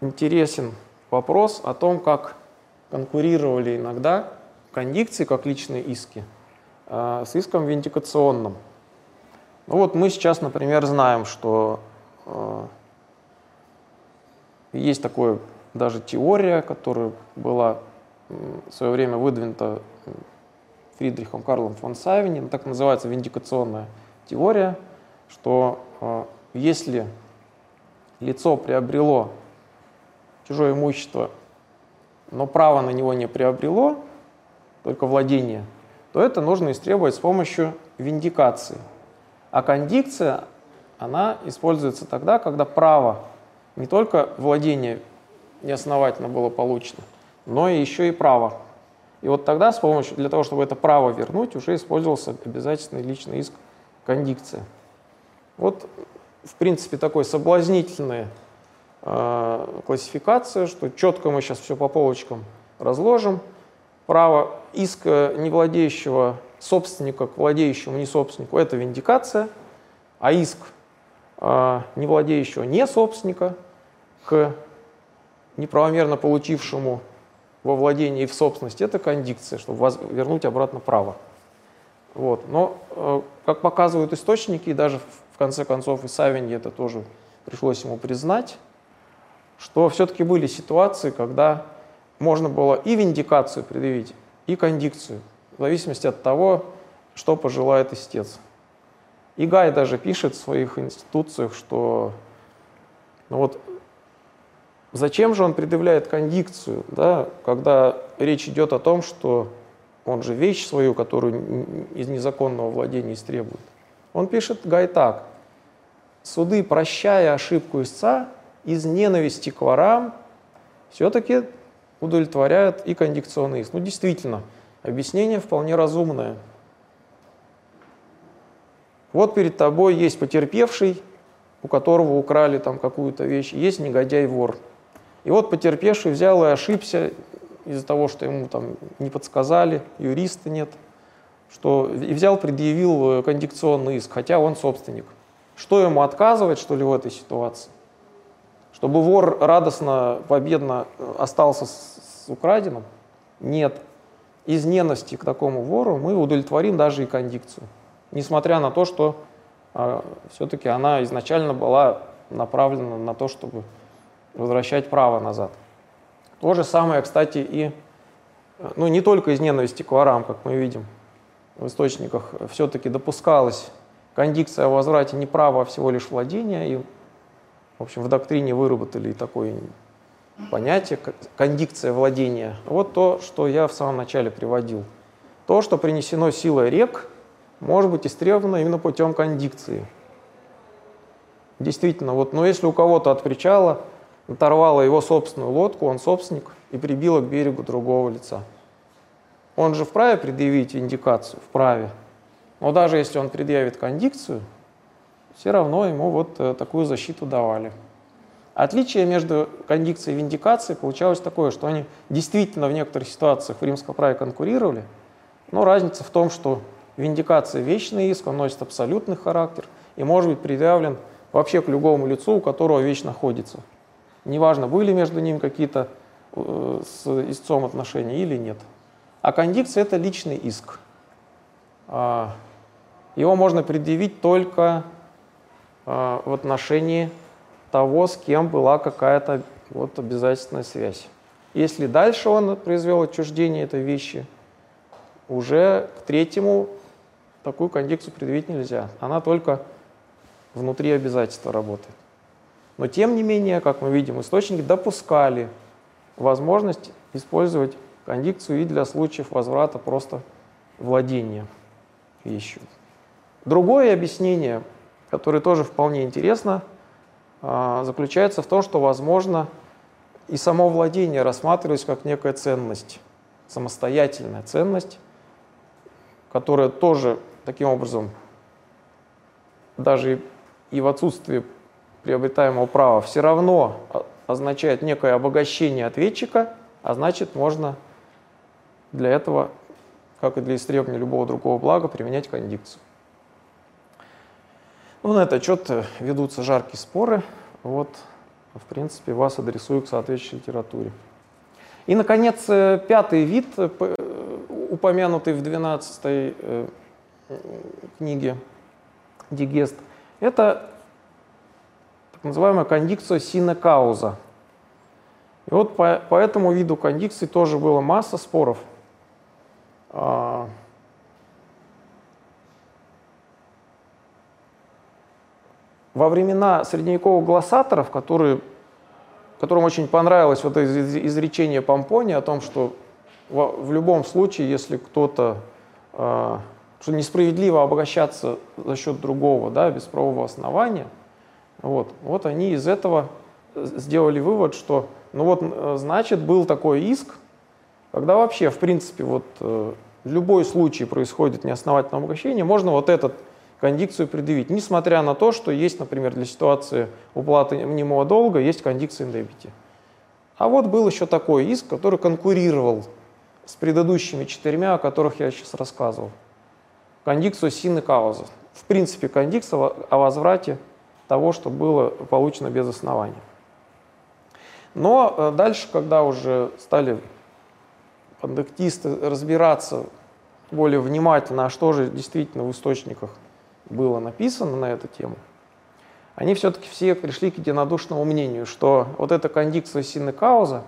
интересен вопрос о том, как конкурировали иногда кондикции, как личные иски, с иском виндикационным. Ну вот мы сейчас, например, знаем, что а, есть такое даже теория, которая была в свое время выдвинута Фридрихом Карлом фон Савинем, так называется виндикационная теория, что э, если лицо приобрело чужое имущество, но право на него не приобрело, только владение, то это нужно истребовать с помощью виндикации. А кондикция, она используется тогда, когда право не только владения неосновательно было получено, но и еще и право. И вот тогда с помощью, для того, чтобы это право вернуть, уже использовался обязательный личный иск кондикция. Вот, в принципе, такой соблазнительная э, классификация, что четко мы сейчас все по полочкам разложим. Право иска не владеющего собственника к владеющему не собственнику – это виндикация, а иск э, не владеющего не собственника к неправомерно получившему во владении и в собственности, это кондикция, чтобы вернуть обратно право. Вот. Но, э, как показывают источники, и даже в конце концов и Савиньи это тоже пришлось ему признать, что все-таки были ситуации, когда можно было и виндикацию предъявить, и кондикцию, зависимости от того, что пожелает истец. И Гай даже пишет в своих институциях, что ну вот, зачем же он предъявляет кондикцию, да, когда речь идет о том, что он же вещь свою, которую из незаконного владения истребует. Он пишет Гай так. Суды, прощая ошибку истца, из ненависти к ворам все-таки удовлетворяют и кондикционный иск. Ну, действительно, объяснение вполне разумное. Вот перед тобой есть потерпевший, у которого украли там какую-то вещь, есть негодяй-вор. И вот потерпевший взял и ошибся из-за того, что ему там не подсказали, юриста нет, что и взял, предъявил э, кондикционный иск, хотя он собственник. Что ему отказывать, что ли, в этой ситуации? Чтобы вор радостно, победно э, остался с, с украденным? Нет. Из ненависти к такому вору мы удовлетворим даже и кондикцию. Несмотря на то, что а, все-таки она изначально была направлена на то, чтобы возвращать право назад. То же самое, кстати, и ну, не только из ненависти к ворам, как мы видим в источниках, все-таки допускалась кондикция о возврате не права, а всего лишь владения. И, в общем, в доктрине выработали и такое понятие кондикция владения. Вот то, что я в самом начале приводил. То, что принесено силой рек, может быть истребовано именно путем кондикции. Действительно, вот, но если у кого-то от причала оторвало его собственную лодку, он собственник, и прибило к берегу другого лица. Он же вправе предъявить индикацию? Вправе. Но даже если он предъявит кондикцию, все равно ему вот э, такую защиту давали. Отличие между кондикцией и виндикацией получалось такое, что они действительно в некоторых ситуациях в римском праве конкурировали, но разница в том, что виндикация – вечный иск, он носит абсолютный характер и может быть предъявлен вообще к любому лицу, у которого вещь находится. Неважно, были между ними какие-то э, с истцом отношения или нет. А кондикция – это личный иск. А, его можно предъявить только а, в отношении того, с кем была какая-то вот обязательная связь. Если дальше он произвел отчуждение этой вещи, уже к третьему такую кондикцию предъявить нельзя. Она только внутри обязательства работает. Но тем не менее, как мы видим, источники допускали возможность использовать кондикцию и для случаев возврата просто владения вещью. Другое объяснение, которое тоже вполне интересно, заключается в том, что, возможно, и само владение рассматривалось как некая ценность, самостоятельная ценность, которая тоже таким образом даже и в отсутствии приобретаемого права все равно означает некое обогащение ответчика, а значит можно для этого, как и для истребования любого другого блага, применять кондикцию. Ну, на этот счет ведутся жаркие споры. Вот, в принципе, вас адресую к соответствующей литературе. И, наконец, э, пятый вид, э, упомянутый в 12 э, книге Дигест, это так называемая кондикция сине кауза. И вот по, по этому виду кондикции тоже было масса споров. Во времена средневековых глоссаторов, которые, которым очень понравилось вот изречение Помпони о том, что в, любом случае, если кто-то, э, что несправедливо обогащаться за счет другого, да, без правового основания, вот, вот они из этого сделали вывод, что, ну вот, э, значит, был такой иск, когда вообще, в принципе, вот э, любой случай происходит неосновательное обогащение, можно вот этот кондикцию предъявить, несмотря на то, что есть, например, для ситуации уплаты мнимого долга, есть кондикция индебити. А вот был еще такой иск, который конкурировал с предыдущими четырьмя, о которых я сейчас рассказывал. Кондикцию сины кауза. В принципе, кондикция о возврате того, что было получено без основания. Но э, дальше, когда уже стали кондуктисты разбираться более внимательно, а что же действительно в источниках было написано на эту тему, они все-таки все пришли к единодушному мнению, что вот эта кондикция сины кауза,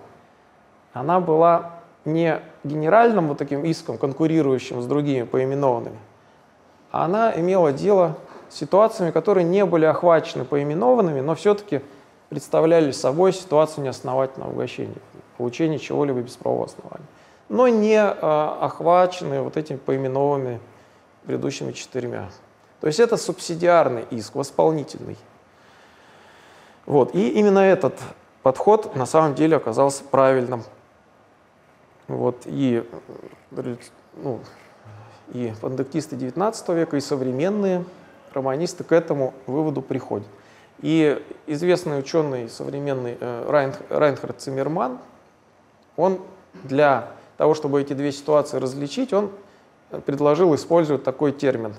она была не генеральным вот таким иском, конкурирующим с другими поименованными, она имела дело с ситуациями, которые не были охвачены поименованными, но все-таки представляли собой ситуацию неосновательного угощения, получения чего-либо без правового основания, но не э, охвачены вот этими поименованными предыдущими четырьмя. То есть это субсидиарный иск, восполнительный. Вот. И именно этот подход на самом деле оказался правильным. Вот. И, ну, и пандектисты XIX века, и современные романисты к этому выводу приходят. И известный ученый современный э, Райн, Райнхард Циммерман, он для того, чтобы эти две ситуации различить, он предложил использовать такой термин,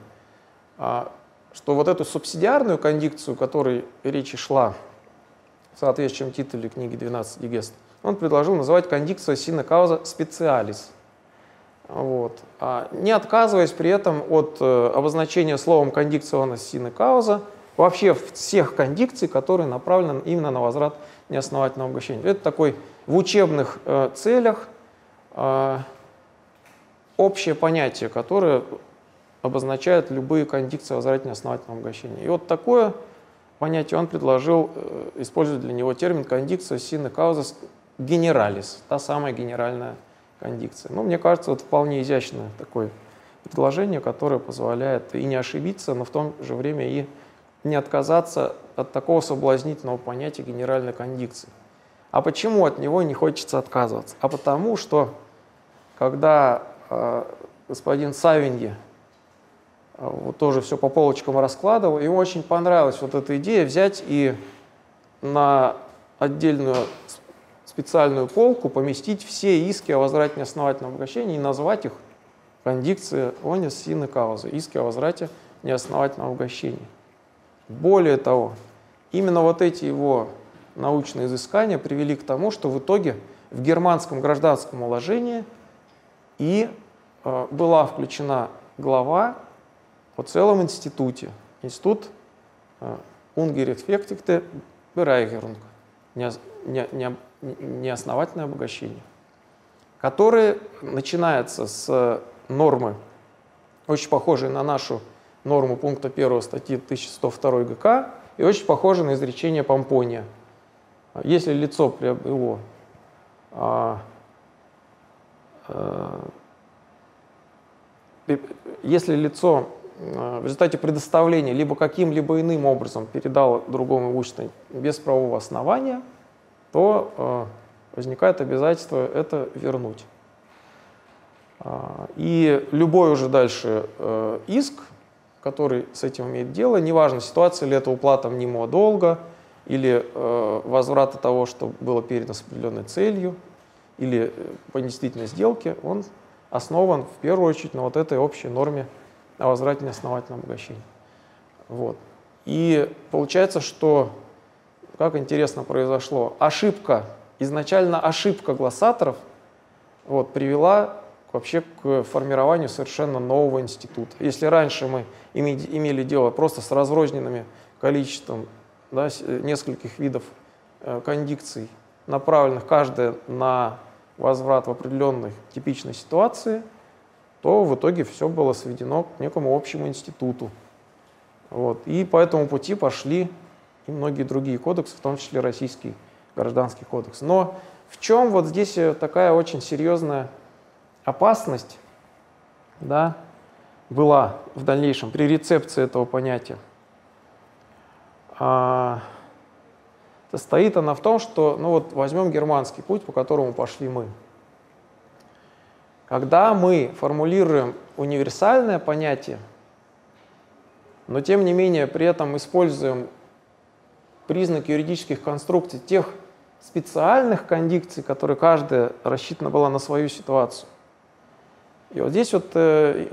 что вот эту субсидиарную кондикцию, о которой речь шла в соответствующем титуле книги 12 Дигест, он предложил называть кондикция sine causa specialis. Вот. А не отказываясь при этом от э, обозначения словом кондикциона sine causa вообще всех кондикций, которые направлены именно на возврат неосновательного обогащения. Это такой в учебных э, целях э, общее понятие, которое обозначает любые кондикции возвратительно основательного обогащения. И вот такое понятие он предложил э, использовать для него термин кондикция sine causa generalis, та самая генеральная кондикция. Ну, мне кажется, это вполне изящное такое предложение, которое позволяет и не ошибиться, но в то же время и не отказаться от такого соблазнительного понятия генеральной кондикции. А почему от него не хочется отказываться? А потому что, когда э, господин Савинье э, вот тоже все по полочкам раскладывал, ему очень понравилась вот эта идея взять и на отдельную специальную полку поместить все иски о возврате неосновательного обогащения и назвать их кондикция онис сины каузы, иски о возврате неосновательного обогащения. Более того, именно вот эти его научные изыскания привели к тому, что в итоге в германском гражданском уложении и э, была включена глава о целом институте, институт э, Ungerechtfertigte Bereicherung, неосновательное обогащение, которое начинается с нормы, очень похожей на нашу норму пункта 1 статьи 1102 ГК и очень похожа на изречение Помпония. Если лицо приобрело а, а, если лицо в результате предоставления либо каким-либо иным образом передало другому имущество без правового основания, то а, возникает обязательство это вернуть. И любой уже дальше иск который с этим имеет дело, неважно, ситуация ли это уплата мнимого долга, или э, возврата того, что было передано с определенной целью, или э, по действительной сделке, он основан в первую очередь на вот этой общей норме о возврате неосновательного обогащения. Вот. И получается, что, как интересно произошло, ошибка, изначально ошибка глоссаторов вот, привела вообще к формированию совершенно нового института. Если раньше мы имели дело просто с разрозненными количеством да, нескольких видов э, кондикций, направленных каждая на возврат в определенной типичной ситуации, то в итоге все было сведено к некому общему институту. Вот. И по этому пути пошли и многие другие кодексы, в том числе российский гражданский кодекс. Но в чем вот здесь э, такая очень серьезная опасность да, была в дальнейшем при рецепции этого понятия. А, состоит она в том, что, ну вот возьмем германский путь, по которому пошли мы. Когда мы формулируем универсальное понятие, но тем не менее при этом используем признаки юридических конструкций тех специальных кондикций, которые каждая рассчитана была на свою ситуацию, и вот здесь вот э,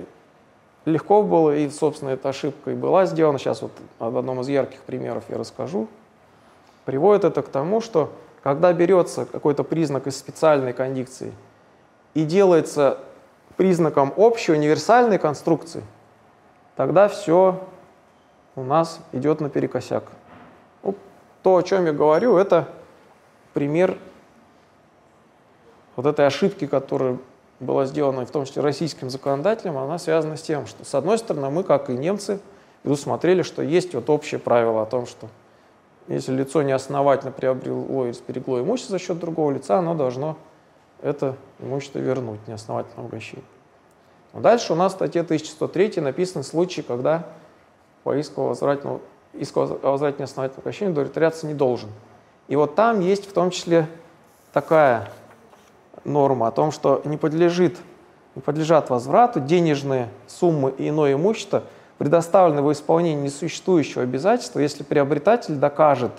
легко было, и, собственно, эта ошибка и была сделана. Сейчас вот об одном из ярких примеров я расскажу. Приводит это к тому, что когда берется какой-то признак из специальной кондикции и делается признаком общей универсальной конструкции, тогда все у нас идет наперекосяк. Ну, то, о чем я говорю, это пример вот этой ошибки, которую была сделана в том числе российским законодателем, она связана с тем, что, с одной стороны, мы, как и немцы, предусмотрели, что есть вот общее правило о том, что если лицо неосновательно приобрело или сберегло имущество за счет другого лица, оно должно это имущество вернуть, неосновательное обращение. Но дальше у нас в статье 1103 написан случай, когда по иску возвратного, иску о возврате неосновательного обращения удовлетворяться не должен. И вот там есть в том числе такая норма о том, что не, подлежит, не подлежат возврату денежные суммы и иное имущество, предоставленное в исполнении несуществующего обязательства, если приобретатель докажет,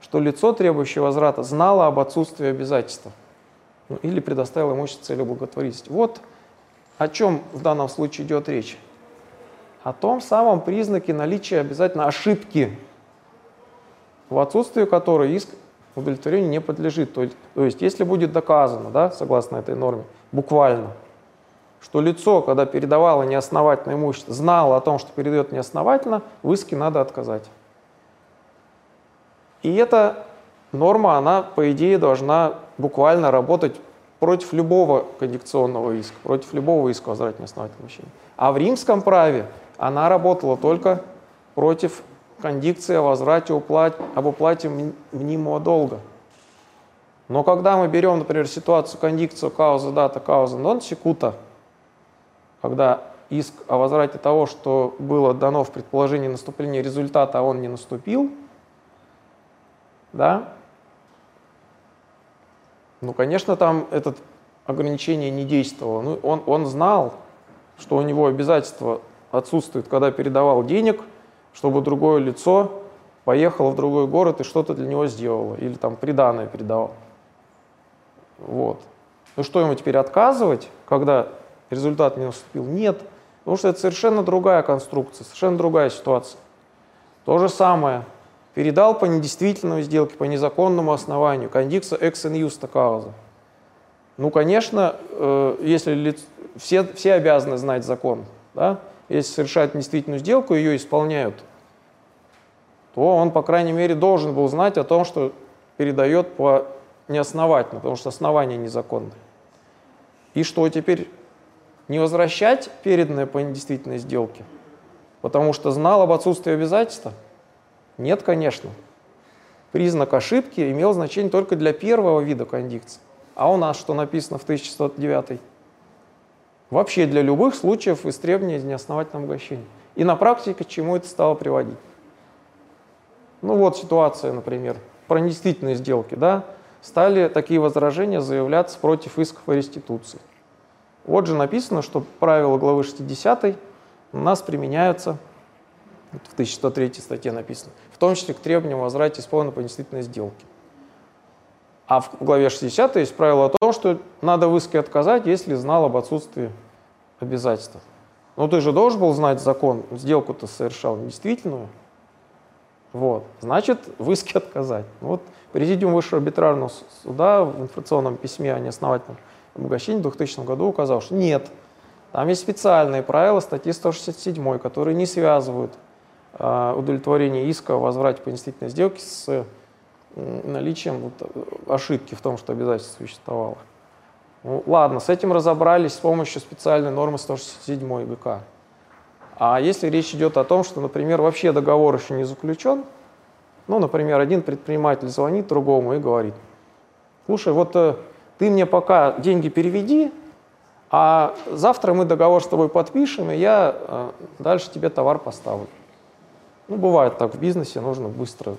что лицо, требующее возврата, знало об отсутствии обязательства ну, или предоставило имущество целью благотворительности. Вот о чем в данном случае идет речь. О том самом признаке наличия обязательно ошибки, в отсутствии которой иск удовлетворению не подлежит. То есть, то есть если будет доказано, да, согласно этой норме, буквально, что лицо, когда передавало неосновательное имущество, знало о том, что передает неосновательно, в иске надо отказать. И эта норма, она, по идее, должна буквально работать против любого конъюнкционного иска, против любого иска возврата неосновательного имущества. А в римском праве она работала только против кондикции о возврате уплат, об уплате мнимого долга. Но когда мы берем, например, ситуацию кондикцию кауза дата, кауза нон секута, когда иск о возврате того, что было дано в предположении наступления результата, а он не наступил, да, ну, конечно, там это ограничение не действовало. Ну, он, он знал, что у него обязательство отсутствует, когда передавал денег – чтобы другое лицо поехало в другой город и что-то для него сделало, или там приданное передавал. Вот. Ну что ему теперь отказывать, когда результат не наступил? Нет, потому что это совершенно другая конструкция, совершенно другая ситуация. То же самое. Передал по недействительной сделке, по незаконному основанию, кондикса ex in justa. Ну, конечно, э, если лиц... все, все обязаны знать закон, да? если совершают недействительную сделку, ее исполняют, то он, по крайней мере, должен был знать о том, что передает по неосновательно, потому что основание незаконное. И что теперь? Не возвращать переданное по недействительной сделке, потому что знал об отсутствии обязательства? Нет, конечно. Признак ошибки имел значение только для первого вида кондикции. А у нас что написано в 1609? Вообще для любых случаев истребования неосновательного обогащения. И на практике к чему это стало приводить? Ну вот ситуация, например, про недействительные сделки, да, стали такие возражения заявляться против исков о реституции. Вот же написано, что правила главы 60 у нас применяются, в 1103 статье написано, в том числе к требованиям о возврате исполненной по недействительной сделке. А в главе 60 есть правило о том, что надо в иске отказать, если знал об отсутствии обязательства. Но ты же должен был знать закон, сделку-то совершал действительную. Вот. Значит, в иске отказать. Вот Президиум Высшего арбитражного суда в информационном письме о неосновательном обогащении в 2000 году указал, что нет, там есть специальные правила статьи 167, которые не связывают удовлетворение иска о возврате по действительной сделке с наличием вот, э, ошибки в том, что обязательство существовало. Ну, ладно, с этим разобрались с помощью специальной нормы 167 ГК. А если речь идет о том, что, например, вообще договор еще не заключен, ну, например, один предприниматель звонит другому и говорит, слушай, вот э, ты мне пока деньги переведи, а завтра мы договор с тобой подпишем, и я э, дальше тебе товар поставлю. Ну, бывает так в бизнесе, нужно быстро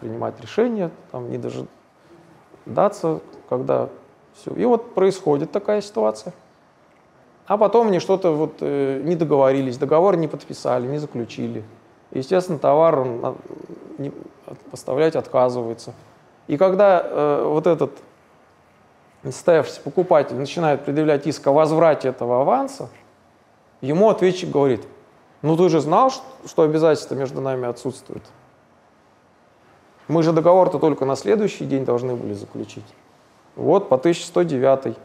принимать решения, там, не дожидаться, когда все. И вот происходит такая ситуация. А потом они что-то вот э, не договорились, договор не подписали, не заключили. Естественно, товар он, а, не, поставлять отказывается. И когда э, вот этот состоявшийся покупатель начинает предъявлять иск о возврате этого аванса, ему ответчик говорит, ну ты же знал, что обязательства между нами отсутствуют. Мы же договор-то только на следующий день должны были заключить. Вот по 1109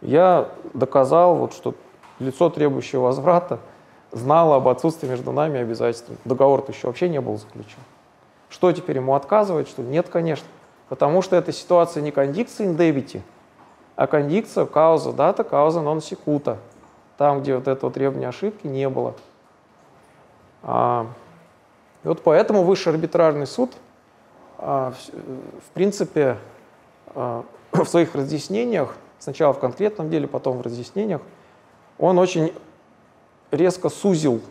я доказал, вот, что лицо, требующее возврата, знало об отсутствии между нами обязательств. Договор-то еще вообще не был заключен. Что теперь ему отказывать? Что нет, конечно. Потому что эта ситуация не кондикция in а кондикция кауза дата, кауза нон секута. Там, где вот этого требования ошибки не было. А, и вот поэтому высший арбитражный суд, а, в, принципе, а, в своих разъяснениях, сначала в конкретном деле, потом в разъяснениях, он очень резко сузил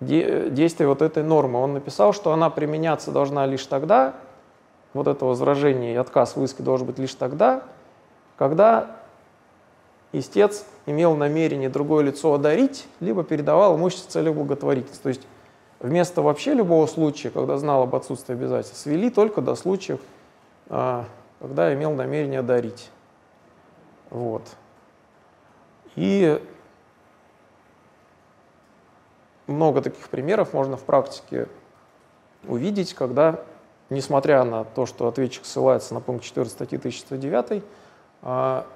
де действие вот этой нормы. Он написал, что она применяться должна лишь тогда, вот это возражение и отказ в иске должен быть лишь тогда, когда истец имел намерение другое лицо одарить, либо передавал имущество целью благотворительности. То есть вместо вообще любого случая, когда знал об отсутствии обязательств, свели только до случаев, а, когда имел намерение одарить. Вот. И много таких примеров можно в практике увидеть, когда несмотря на то, что ответчик ссылается на пункт 4 статьи 1109, а,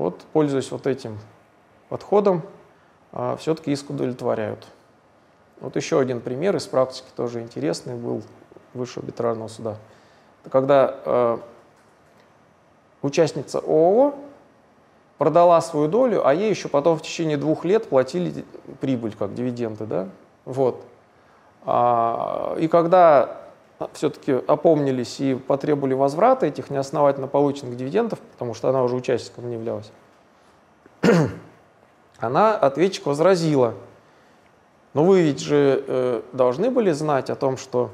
вот, пользуясь вот этим подходом, а, все-таки иск удовлетворяют. Вот еще один пример из практики, тоже интересный, был Высшего арбитражного суда. Когда э, участница ООО продала свою долю, а ей еще потом в течение двух лет платили прибыль, как дивиденды. Да? Вот. А, и когда все-таки опомнились и потребовали возврата этих неосновательно полученных дивидендов, потому что она уже участником не являлась, она ответчик возразила, но вы ведь же э, должны были знать о том, что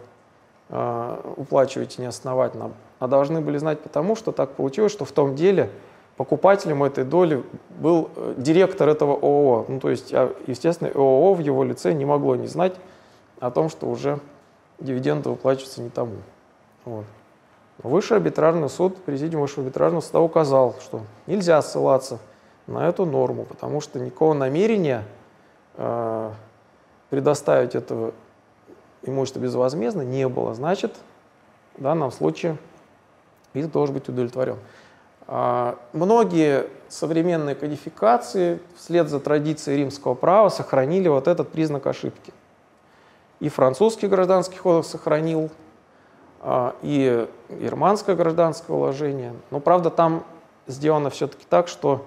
э, уплачиваете неосновательно, а должны были знать потому, что так получилось, что в том деле покупателем этой доли был э, директор этого ООО. Ну, то есть, а, естественно, ООО в его лице не могло не знать о том, что уже дивиденды выплачиваются не тому. Вот. Высший арбитражный суд, президиум Высшего арбитражного суда указал, что нельзя ссылаться на эту норму, потому что никакого намерения э, предоставить этого имущества безвозмездно не было. Значит, в данном случае иск должен быть удовлетворен. А, многие современные кодификации вслед за традицией римского права сохранили вот этот признак ошибки – и французский гражданский кодекс сохранил, а, и германское гражданское уложение. Но, правда, там сделано все-таки так, что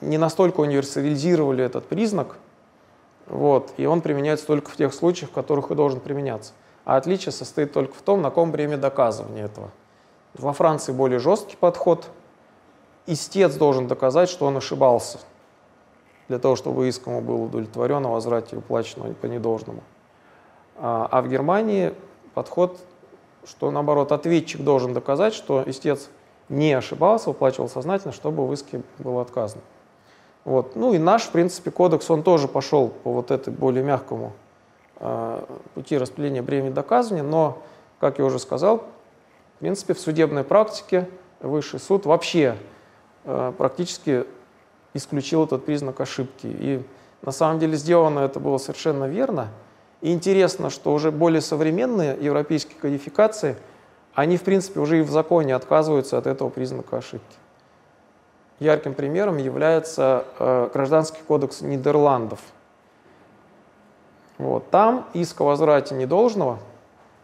не настолько универсализировали этот признак, вот, и он применяется только в тех случаях, в которых и должен применяться. А отличие состоит только в том, на каком время доказывания этого. Во Франции более жесткий подход. Истец должен доказать, что он ошибался, для того, чтобы иск ему был удовлетворен о возврате уплаченного по недолжному. А, а в Германии подход, что наоборот ответчик должен доказать, что истец не ошибался, уплачивал сознательно, чтобы в иске было отказано. Вот. Ну и наш, в принципе, кодекс, он тоже пошел по вот этой более мягкому э, пути распределения бремени доказывания, но, как я уже сказал, в принципе, в судебной практике высший суд вообще э, практически исключил этот признак ошибки. И на самом деле сделано это было совершенно верно – и интересно, что уже более современные европейские кодификации, они, в принципе, уже и в законе отказываются от этого признака ошибки. Ярким примером является э, Гражданский кодекс Нидерландов. Вот. Там иск о возврате недолжного,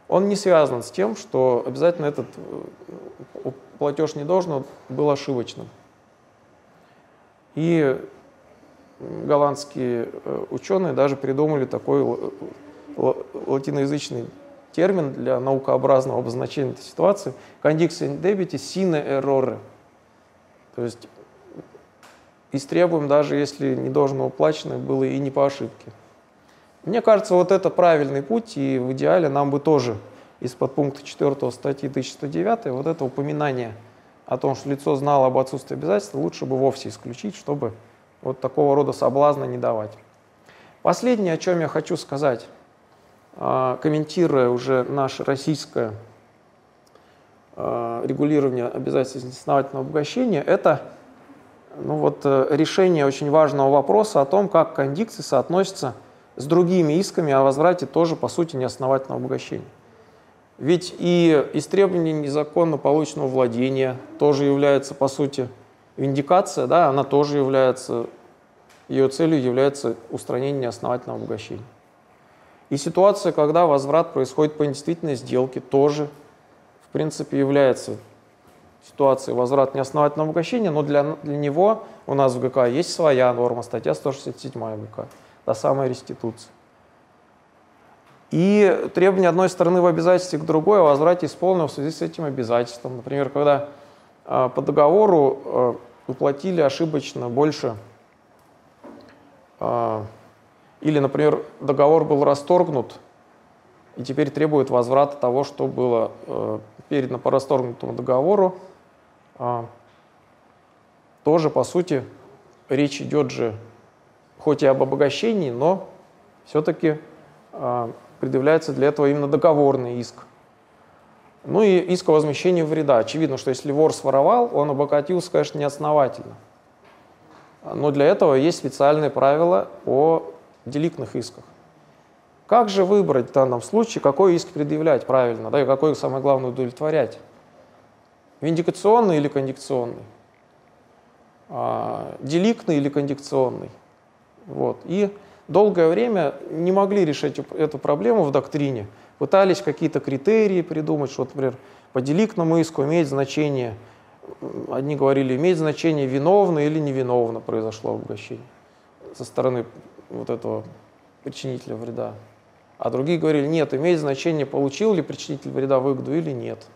он не связан с тем, что обязательно этот э, платеж недолжного был ошибочным. И голландские э, ученые даже придумали такой латиноязычный термин для наукообразного обозначения этой ситуации «condicio in debiti sine errore». То есть истребуем, даже если недолжно уплачено было и не по ошибке. Мне кажется, вот это правильный путь, и в идеале нам бы тоже из-под пункта 4 статьи 1109 вот это упоминание о том, что лицо знало об отсутствии обязательств, лучше бы вовсе исключить, чтобы вот такого рода соблазна не давать. Последнее, о чем я хочу сказать – комментируя уже наше российское а, регулирование обязательств основательного обогащения, это ну вот, э, решение очень важного вопроса о том, как кондикции соотносятся с другими исками о возврате тоже, по сути, неосновательного обогащения. Ведь и истребование незаконно полученного владения тоже является, по сути, виндикация, да, она тоже является, ее целью является устранение неосновательного обогащения. И ситуация, когда возврат происходит по недействительной сделке, тоже, в принципе, является ситуации возврат неосновательного обогащения, но для, для него у нас в ГК есть своя норма, статья 167 ГК, та самая реституция. И требование одной стороны в обязательстве к другой о возврате исполненного в связи с этим обязательством. Например, когда э, по договору э, уплатили ошибочно больше, э, или, например, договор был расторгнут, и теперь требует возврата того, что было э, передано по расторгнутому договору, э, тоже, по сути, речь идет же хоть и об обогащении, но все-таки э, предъявляется для этого именно договорный иск. Ну и иск о возмещении вреда. Очевидно, что если вор своровал, он обогатился, конечно, неосновательно. Но для этого есть специальные правила о деликтных исках. Как же выбрать в данном случае, какой иск предъявлять правильно, да, и какой самое главное удовлетворять? Виндикационный или кондикционный? А, деликтный или кондикционный? Вот. И долгое время не могли решить эту проблему в доктрине. Пытались какие-то критерии придумать, что, например, по деликтному иску имеет значение, одни говорили, имеет значение виновно или невиновно произошло обогащение со стороны вот этого причинителя вреда. А другие говорили, нет, имеет значение, получил ли причинитель вреда выгоду или нет.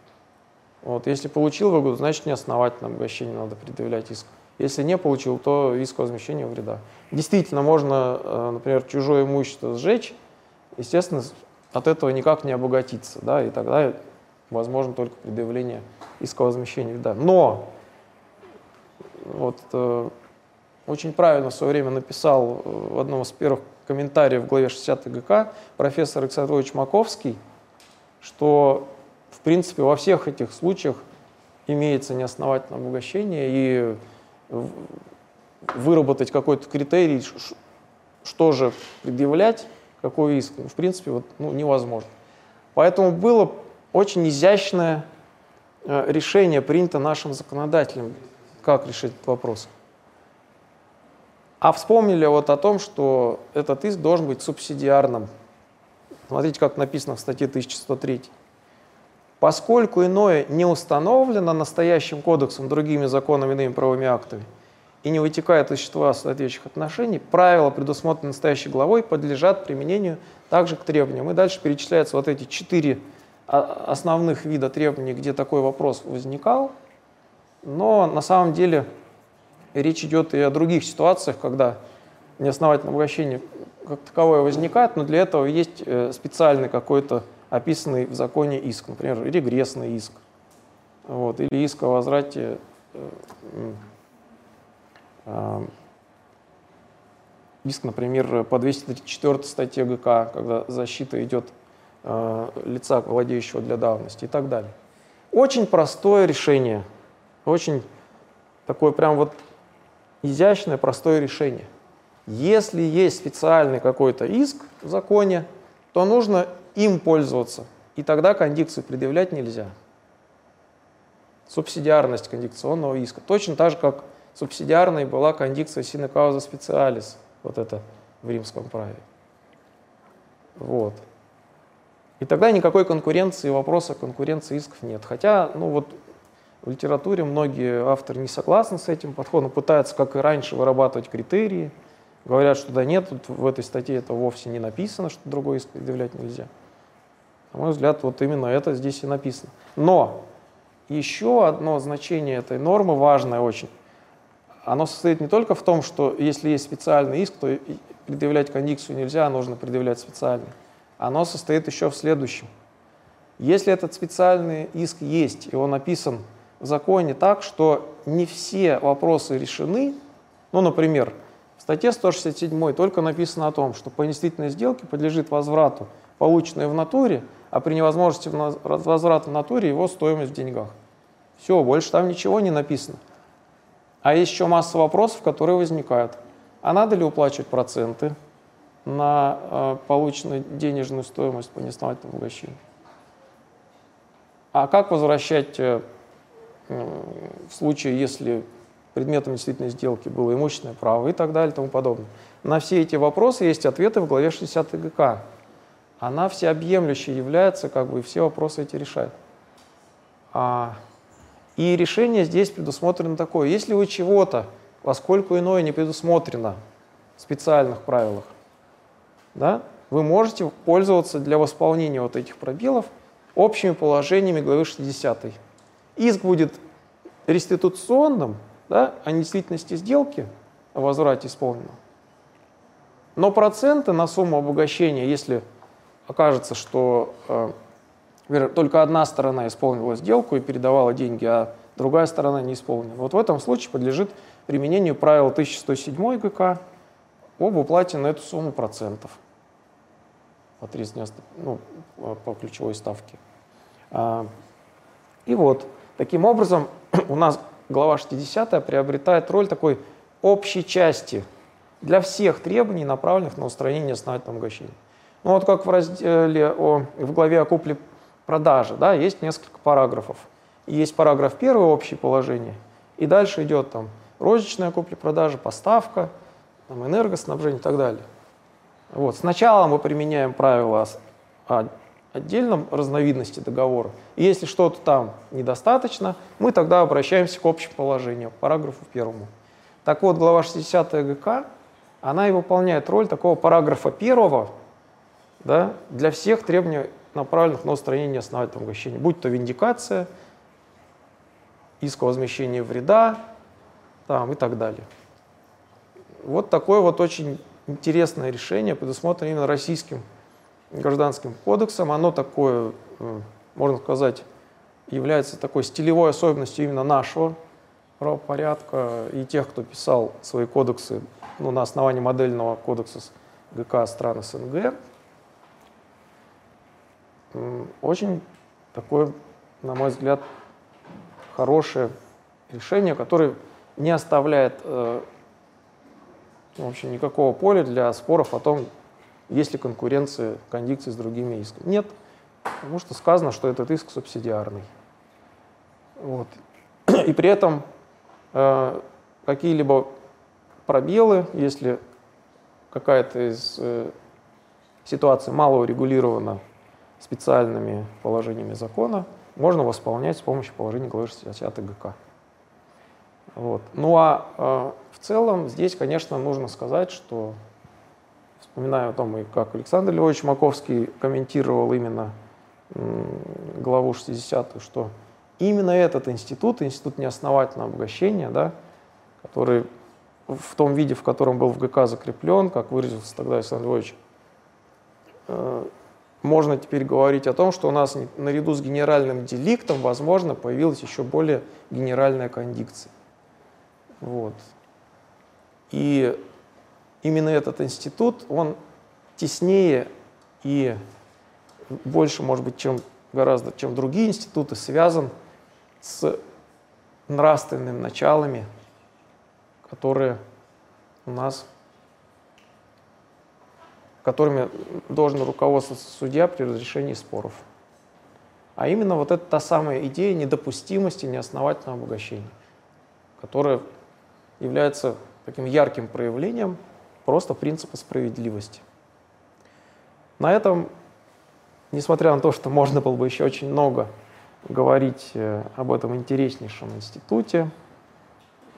Вот, если получил выгоду, значит неосновательно обогащение надо предъявлять иск. Если не получил, то иск о возмещении вреда. Действительно, можно, э, например, чужое имущество сжечь, естественно, от этого никак не обогатиться, да, и тогда возможно только предъявление иска о возмещении вреда. Но вот э, очень правильно в свое время написал э, в одном из первых комментариев в главе 60 ГК профессор Александр Маковский, что в принципе во всех этих случаях имеется неосновательное обогащение и выработать какой-то критерий, что же предъявлять, какой иск, в принципе, вот, ну, невозможно. Поэтому было очень изящное э, решение принято нашим законодателем, как решить этот вопрос. А вспомнили вот о том, что этот иск должен быть субсидиарным. Смотрите, как написано в статье 1103. Поскольку иное не установлено настоящим кодексом, другими законами, иными правовыми актами, и не вытекает из существа соответствующих отношений, правила, предусмотренные настоящей главой, подлежат применению также к требованиям. И дальше перечисляются вот эти четыре основных вида требований, где такой вопрос возникал. Но на самом деле речь идет и о других ситуациях, когда неосновательное обогащение как таковое возникает, но для этого есть э, специальный какой-то описанный в законе иск, например, регрессный иск, вот, или иск о возврате э, э, иск, например, по 234 статье ГК, когда защита идет э, лица, владеющего для давности и так далее. Очень простое решение, очень такое прям вот изящное, простое решение. Если есть специальный какой-то иск в законе, то нужно им пользоваться. И тогда кондикцию предъявлять нельзя. Субсидиарность кондикционного иска. Точно так же, как субсидиарной была кондикция sine causa specialis, вот это в римском праве. Вот. И тогда никакой конкуренции, вопроса конкуренции исков нет. Хотя, ну вот в литературе многие авторы не согласны с этим подходом, пытаются, как и раньше, вырабатывать критерии, говорят, что да нет, тут в этой статье это вовсе не написано, что другой иск предъявлять нельзя. На мой взгляд, вот именно это здесь и написано. Но еще одно значение этой нормы, важное очень, оно состоит не только в том, что если есть специальный иск, то предъявлять кондикцию нельзя, а нужно предъявлять специальный. Оно состоит еще в следующем. Если этот специальный иск есть, и он написан в законе так, что не все вопросы решены, ну, например, в статье 167 только написано о том, что по действительной сделке подлежит возврату полученное в натуре, а при невозможности возврата в натуре его стоимость в деньгах. Все, больше там ничего не написано. А есть еще масса вопросов, которые возникают. А надо ли уплачивать проценты на э, полученную денежную стоимость по неосновательному обогащению? А как возвращать э, в случае, если предметом действительной сделки было имущественное право и так далее и тому подобное? На все эти вопросы есть ответы в главе 60 ГК она всеобъемлющей является, как бы, и все вопросы эти решает. А, И решение здесь предусмотрено такое. Если вы чего-то, поскольку иное не предусмотрено в специальных правилах, да, вы можете пользоваться для восполнения вот этих пробелов общими положениями главы 60. Иск будет реституционным, да, о недействительности сделки, о возврате исполненного. Но проценты на сумму обогащения, если окажется, что э, только одна сторона исполнила сделку и передавала деньги, а другая сторона не исполнила, вот в этом случае подлежит применению правила 1107 ГК об уплате на эту сумму процентов по, 390, ну, по ключевой ставке. А, и вот, таким образом, у нас глава 60 приобретает роль такой общей части – для всех требований, направленных на устранение основательного обогащения. Ну вот как в разделе о, в главе о купле-продаже, да, есть несколько параграфов. Есть параграф первый, общее положение, и дальше идет там розничная купля-продажа, поставка, там, энергоснабжение и так далее. Вот. Сначала мы применяем правила отдельном разновидности договора. И если что-то там недостаточно, мы тогда обращаемся к общему положению, параграфу первому. Так вот, глава 60 ГК она и выполняет роль такого параграфа первого да, для всех требований, направленных на устранение основательного обогащения, будь то виндикация, иск о возмещении вреда там, и так далее. Вот такое вот очень интересное решение, предусмотрено именно российским гражданским кодексом. Оно такое, э, можно сказать, является такой стилевой особенностью именно нашего правопорядка и тех, кто писал свои кодексы ну, на основании модельного кодекса ГК стран СНГ. Очень такое, на мой взгляд, хорошее решение, которое не оставляет э, в общем, никакого поля для споров о том, есть ли конкуренция кондикции с другими исками. Нет, потому что сказано, что этот иск субсидиарный. Вот. И при этом э, какие-либо пробелы, если какая-то из э, ситуаций мало урегулирована специальными положениями закона, можно восполнять с помощью положения главы 60 ГК. Вот. Ну а э, в целом здесь, конечно, нужно сказать, что, вспоминаю о том, и как Александр Львович Маковский комментировал именно главу 60, что именно этот институт, институт неосновательного обогащения, да, который в том виде, в котором был в ГК закреплен, как выразился тогда Александр Львович, э, можно теперь говорить о том, что у нас наряду с генеральным деликтом, возможно, появилась еще более генеральная кондикция. Вот. И именно этот институт, он теснее и больше, может быть, чем гораздо, чем другие институты, связан с нравственными началами которые у нас, которыми должен руководствоваться судья при разрешении споров. А именно вот это та самая идея недопустимости неосновательного обогащения, которая является таким ярким проявлением просто принципа справедливости. На этом, несмотря на то, что можно было бы еще очень много говорить э, об этом интереснейшем институте,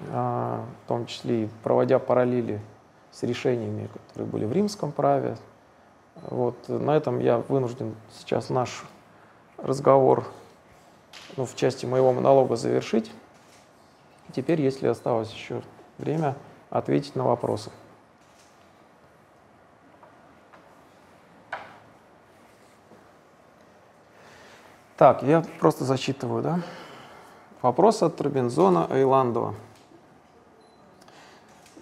а, в том числе и проводя параллели с решениями, которые были в римском праве. Вот, на этом я вынужден сейчас наш разговор ну, в части моего монолога завершить. Теперь, если осталось еще время, ответить на вопросы. Так, я просто зачитываю, да? Вопрос от Робинзона Айландова.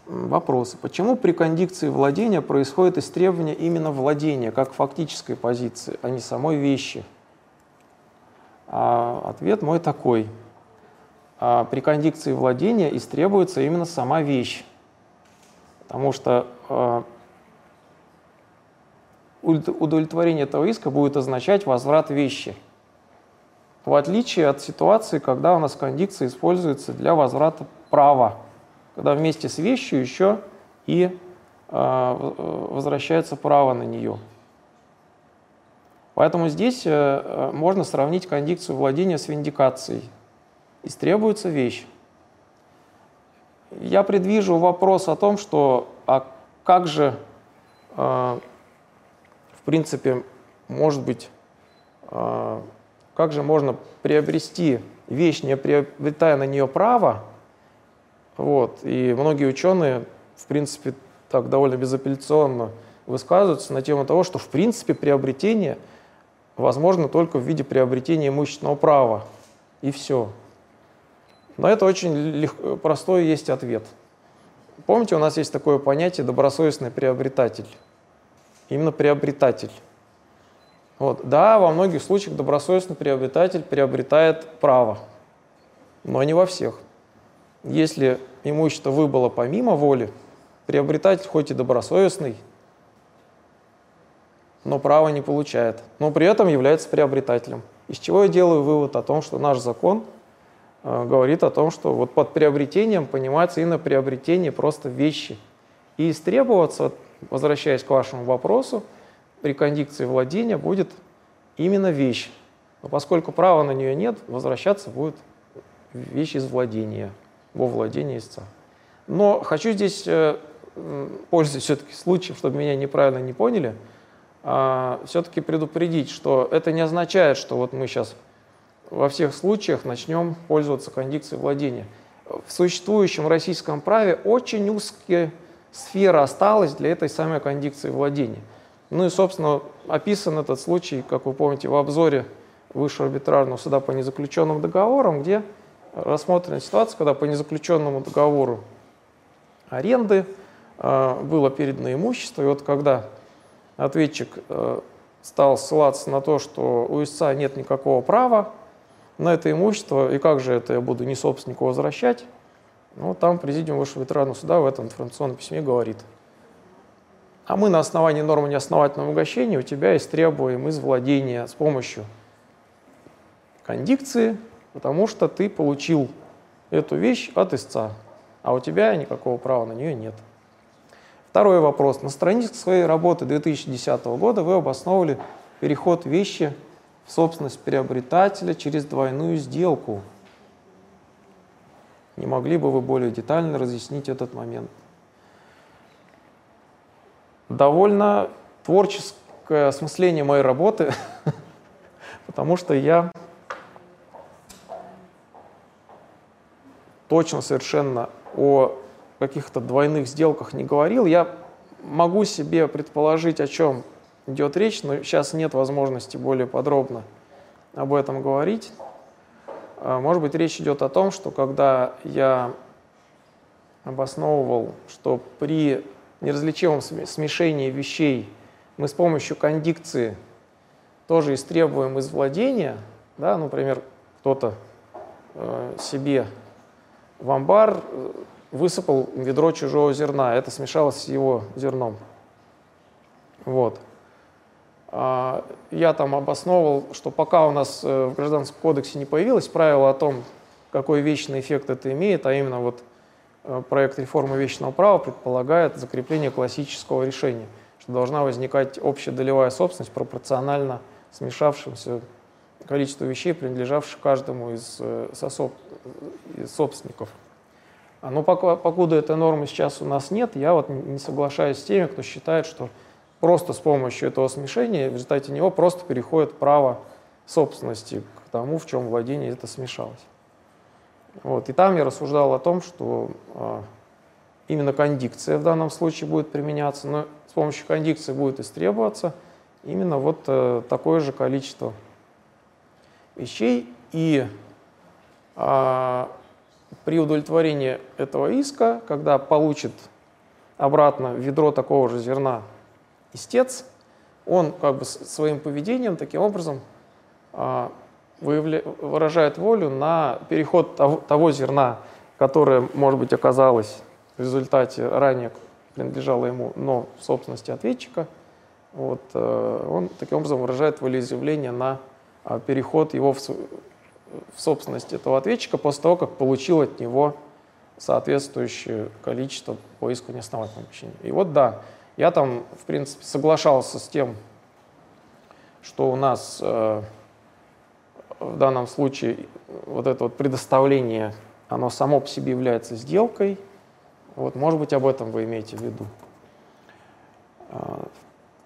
Вопросы. Почему при кондикции владения происходит истребование именно владения, как фактической позиции, а не самой вещи? А ответ мой такой. А при кондикции владения истребуется именно сама вещь. Потому что э, удовлетворение этого иска будет означать возврат вещи. В отличие от ситуации, когда у нас кондикция используется для возврата права когда вместе с вещью еще и э, возвращается право на нее. Поэтому здесь э, можно сравнить кондикцию владения с виндикацией. истребуется вещь. Я предвижу вопрос о том, что а как же, э, в принципе, может быть, э, как же можно приобрести вещь, не приобретая на нее право, вот, и многие ученые, в принципе, так довольно безапелляционно высказываются на тему того, что, в принципе, приобретение возможно только в виде приобретения имущественного права, и все. На это очень легко, простой есть ответ. Помните, у нас есть такое понятие добросовестный приобретатель. Именно приобретатель. Вот. Да, во многих случаях добросовестный приобретатель приобретает право, но не во всех. Если имущество выбыло помимо воли, приобретатель хоть и добросовестный, но право не получает, но при этом является приобретателем. Из чего я делаю вывод о том, что наш закон э, говорит о том, что вот под приобретением понимается именно приобретение просто вещи. И истребоваться, возвращаясь к вашему вопросу, при кондикции владения будет именно вещь. Но поскольку права на нее нет, возвращаться будет вещь из владения, во владение истца. Но хочу здесь, э, пользуясь все-таки случаем, чтобы меня неправильно не поняли, а, все-таки предупредить, что это не означает, что вот мы сейчас во всех случаях начнем пользоваться кондикцией владения. В существующем российском праве очень узкая сфера осталась для этой самой кондикции владения. Ну и, собственно, описан этот случай, как вы помните, в обзоре Высшего арбитражного суда по незаключенным договорам, где рассмотрена ситуация, когда по незаключенному договору аренды э, было передано имущество, и вот когда ответчик э, стал ссылаться на то, что у истца нет никакого права на это имущество, и как же это я буду не собственнику возвращать, ну, там президиум Высшего ветеранного суда в этом информационном письме говорит. А мы на основании нормы неосновательного угощения у тебя истребуем из владения с помощью кондикции, потому что ты получил эту вещь от истца, а у тебя никакого права на нее нет. Второй вопрос. На странице своей работы 2010 года вы обосновывали переход вещи в собственность приобретателя через двойную сделку. Не могли бы вы более детально разъяснить этот момент? Довольно творческое осмысление моей работы, потому что я точно совершенно о каких-то двойных сделках не говорил. Я могу себе предположить, о чем идет речь, но сейчас нет возможности более подробно об этом говорить. А, может быть, речь идет о том, что когда я обосновывал, что при неразличимом смешении вещей мы с помощью кондикции тоже истребуем из владения, да, например, кто-то э, себе в амбар э, высыпал ведро чужого зерна, это смешалось с его зерном. Вот. А, я там обосновывал, что пока у нас э, в Гражданском кодексе не появилось правило о том, какой вечный эффект это имеет, а именно вот проект реформы вечного права предполагает закрепление классического решения, что должна возникать общая долевая собственность пропорционально смешавшимся количеству вещей, принадлежавших каждому из, э, сособ, из собственников. А, но пока, покуда этой нормы сейчас у нас нет, я вот не соглашаюсь с теми, кто считает, что просто с помощью этого смешения в результате него просто переходит право собственности к тому, в чем владение это смешалось. Вот. И там я рассуждал о том, что а, именно кондикция в данном случае будет применяться, но с помощью кондикции будет истребоваться именно вот а, такое же количество вещей. И а, при удовлетворении этого иска, когда получит обратно ведро такого же зерна истец, он как бы своим поведением таким образом а. Выражает волю на переход того, зерна, которое, может быть, оказалось в результате ранее принадлежало ему, но в собственности ответчика. Вот, э, он таким образом выражает волеизъявление на а, переход его в, в собственность этого ответчика после того, как получил от него соответствующее количество по иску неосновательного обещания. И вот да, я там, в принципе, соглашался с тем, что у нас э, в данном случае вот это вот предоставление, оно само по себе является сделкой. Вот, может быть, об этом вы имеете в виду. А,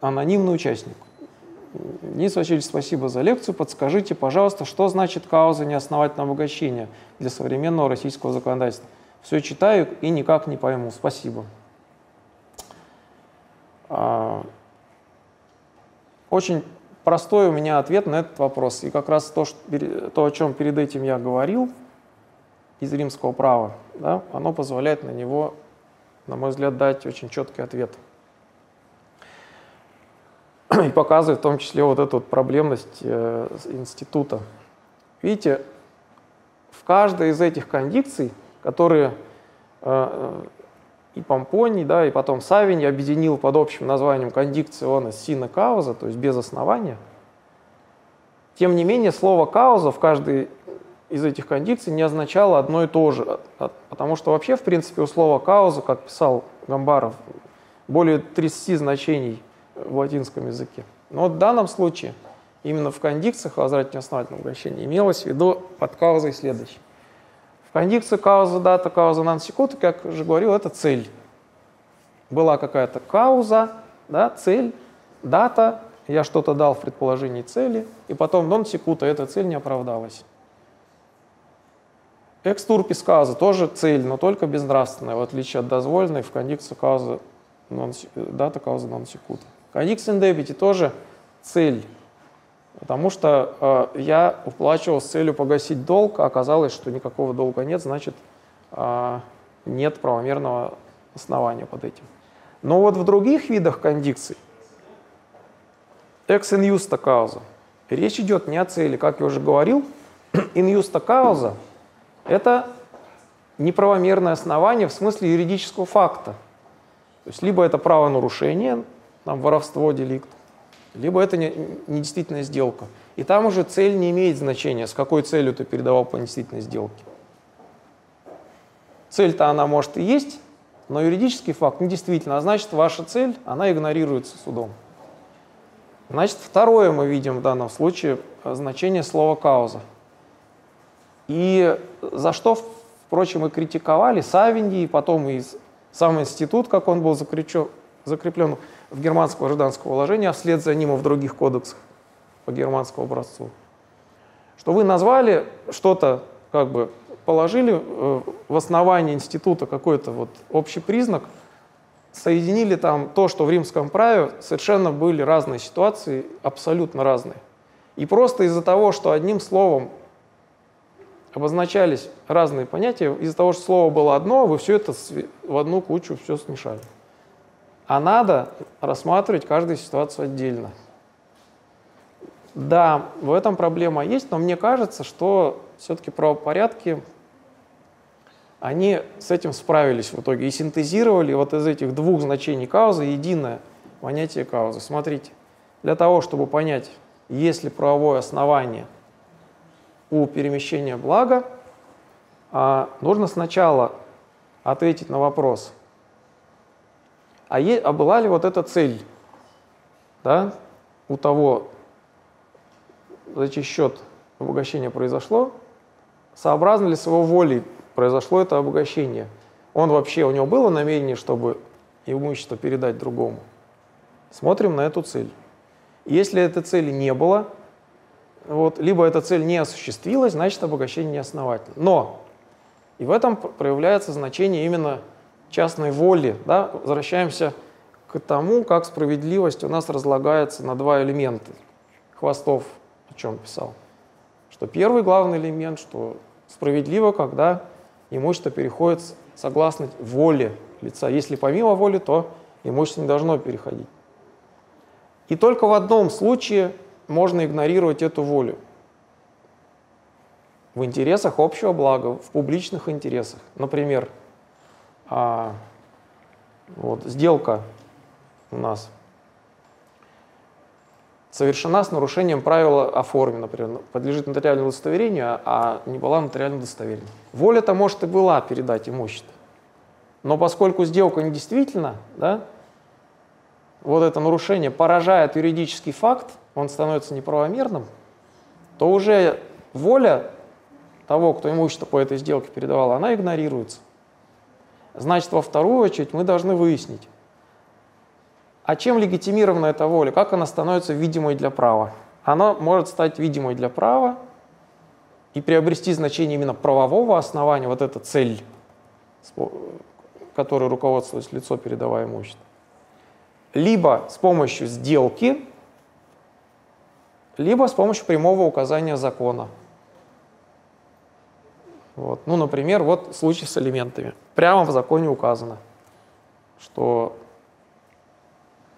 анонимный участник. Денис Васильевич, спасибо за лекцию. Подскажите, пожалуйста, что значит кауза неосновательного обогащения для современного российского законодательства? Все читаю и никак не пойму. Спасибо. А, очень простой у меня ответ на этот вопрос. И как раз то, что, то о чем перед этим я говорил из римского права, да, оно позволяет на него, на мой взгляд, дать очень четкий ответ. И показывает в том числе вот эту вот проблемность э, института. Видите, в каждой из этих кондикций, которые э, и Помпоний, да, и потом Савинь объединил под общим названием кондикциона сина кауза, то есть без основания. Тем не менее, слово кауза в каждой из этих кондикций не означало одно и то же, а, потому что вообще, в принципе, у слова кауза, как писал Гамбаров, более 30 значений в латинском языке. Но в данном случае именно в кондикциях возвращения основательного обращения имелось в виду под каузой следующее. Кондикция кауза дата, кауза нансекута, как уже говорил, это цель. Была какая-то кауза, да, цель, дата, я что-то дал в предположении цели, и потом нон секута, эта цель не оправдалась. Экстурпис кауза тоже цель, но только безнравственная, в отличие от дозволенной в кондикции кауза дата кауза нон секута. Кондикция индебити тоже цель, Потому что э, я уплачивал с целью погасить долг, а оказалось, что никакого долга нет, значит, э, нет правомерного основания под этим. Но вот в других видах кондикций, ex in justa causa, речь идет не о цели. Как я уже говорил, in justa causa – это неправомерное основание в смысле юридического факта. То есть либо это правонарушение, там воровство, деликт, либо это не, не сделка. И там уже цель не имеет значения, с какой целью ты передавал по недействительной сделке. Цель-то она может и есть, но юридический факт недействительно, а значит ваша цель, она игнорируется судом. Значит, второе мы видим в данном случае значение слова «кауза». И за что, впрочем, и критиковали Савиньи, и потом и сам институт, как он был закреплен, закреплен в германского гражданского уложения, а вслед за ним и в других кодексах по германскому образцу. Что вы назвали что-то, как бы положили э, в основании института какой-то вот общий признак, соединили там то, что в римском праве совершенно были разные ситуации, абсолютно разные. И просто из-за того, что одним словом обозначались разные понятия, из-за того, что слово было одно, вы все это в одну кучу все смешали. А надо рассматривать каждую ситуацию отдельно. Да, в этом проблема есть, но мне кажется, что все-таки правопорядки, они с этим справились в итоге и синтезировали вот из этих двух значений каузы единое понятие каузы. Смотрите, для того, чтобы понять, есть ли правовое основание у перемещения блага, а, нужно сначала ответить на вопрос – а, е, а была ли вот эта цель да, у того, за чей счет обогащение произошло, сообразно ли с его волей произошло это обогащение? Он вообще, у него было намерение, чтобы имущество передать другому? Смотрим на эту цель. Если этой цели не было, вот, либо эта цель не осуществилась, значит обогащение неосновательно. Но и в этом проявляется значение именно частной воли, да, возвращаемся к тому, как справедливость у нас разлагается на два элемента. Хвостов о чем писал. Что первый главный элемент, что справедливо, когда имущество переходит согласно воле лица. Если помимо воли, то имущество не должно переходить. И только в одном случае можно игнорировать эту волю. В интересах общего блага, в публичных интересах. Например, а, вот, сделка у нас совершена с нарушением правила о форме, например, подлежит нотариальному удостоверению, а не была нотариальным удостоверением. Воля-то, может, и была передать имущество. Но поскольку сделка недействительна, да, вот это нарушение поражает юридический факт, он становится неправомерным, то уже воля того, кто имущество по этой сделке передавал, она игнорируется. Значит, во вторую очередь мы должны выяснить, а чем легитимирована эта воля, как она становится видимой для права. Она может стать видимой для права и приобрести значение именно правового основания, вот эта цель, которой руководствуется лицо, передавая имущество. Либо с помощью сделки, либо с помощью прямого указания закона. Вот. Ну, например, вот случай с алиментами. Прямо в законе указано, что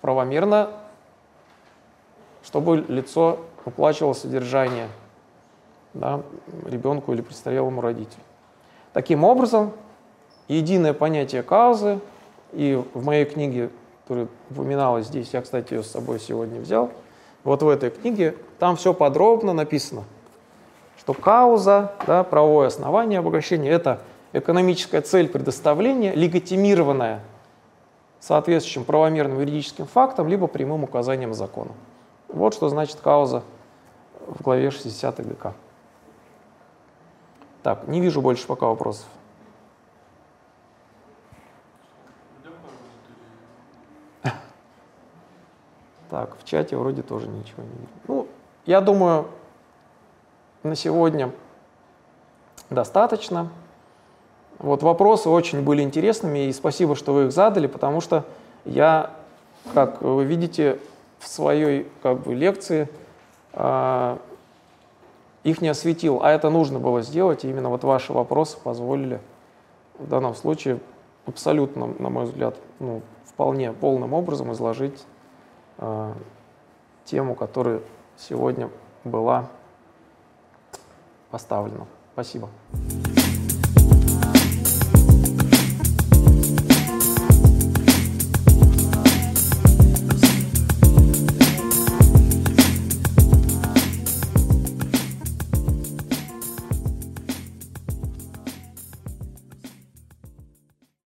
правомерно, чтобы лицо уплачивало содержание да, ребенку или престарелому родителю. Таким образом, единое понятие каузы, и в моей книге, которая упоминалась здесь, я, кстати, ее с собой сегодня взял, вот в этой книге, там все подробно написано, что кауза, да, правовое основание обогащения, это экономическая цель предоставления, легитимированная соответствующим правомерным юридическим фактом, либо прямым указанием закона. Вот что значит кауза в главе 60 ГК. Так, не вижу больше пока вопросов. Так, в чате вроде тоже ничего не вижу. Ну, я думаю, на сегодня достаточно. Вот вопросы очень были интересными, и спасибо, что вы их задали, потому что я, как вы видите, в своей как бы, лекции э, их не осветил, а это нужно было сделать, и именно вот ваши вопросы позволили в данном случае абсолютно, на мой взгляд, ну, вполне полным образом изложить э, тему, которая сегодня была поставлена. Спасибо.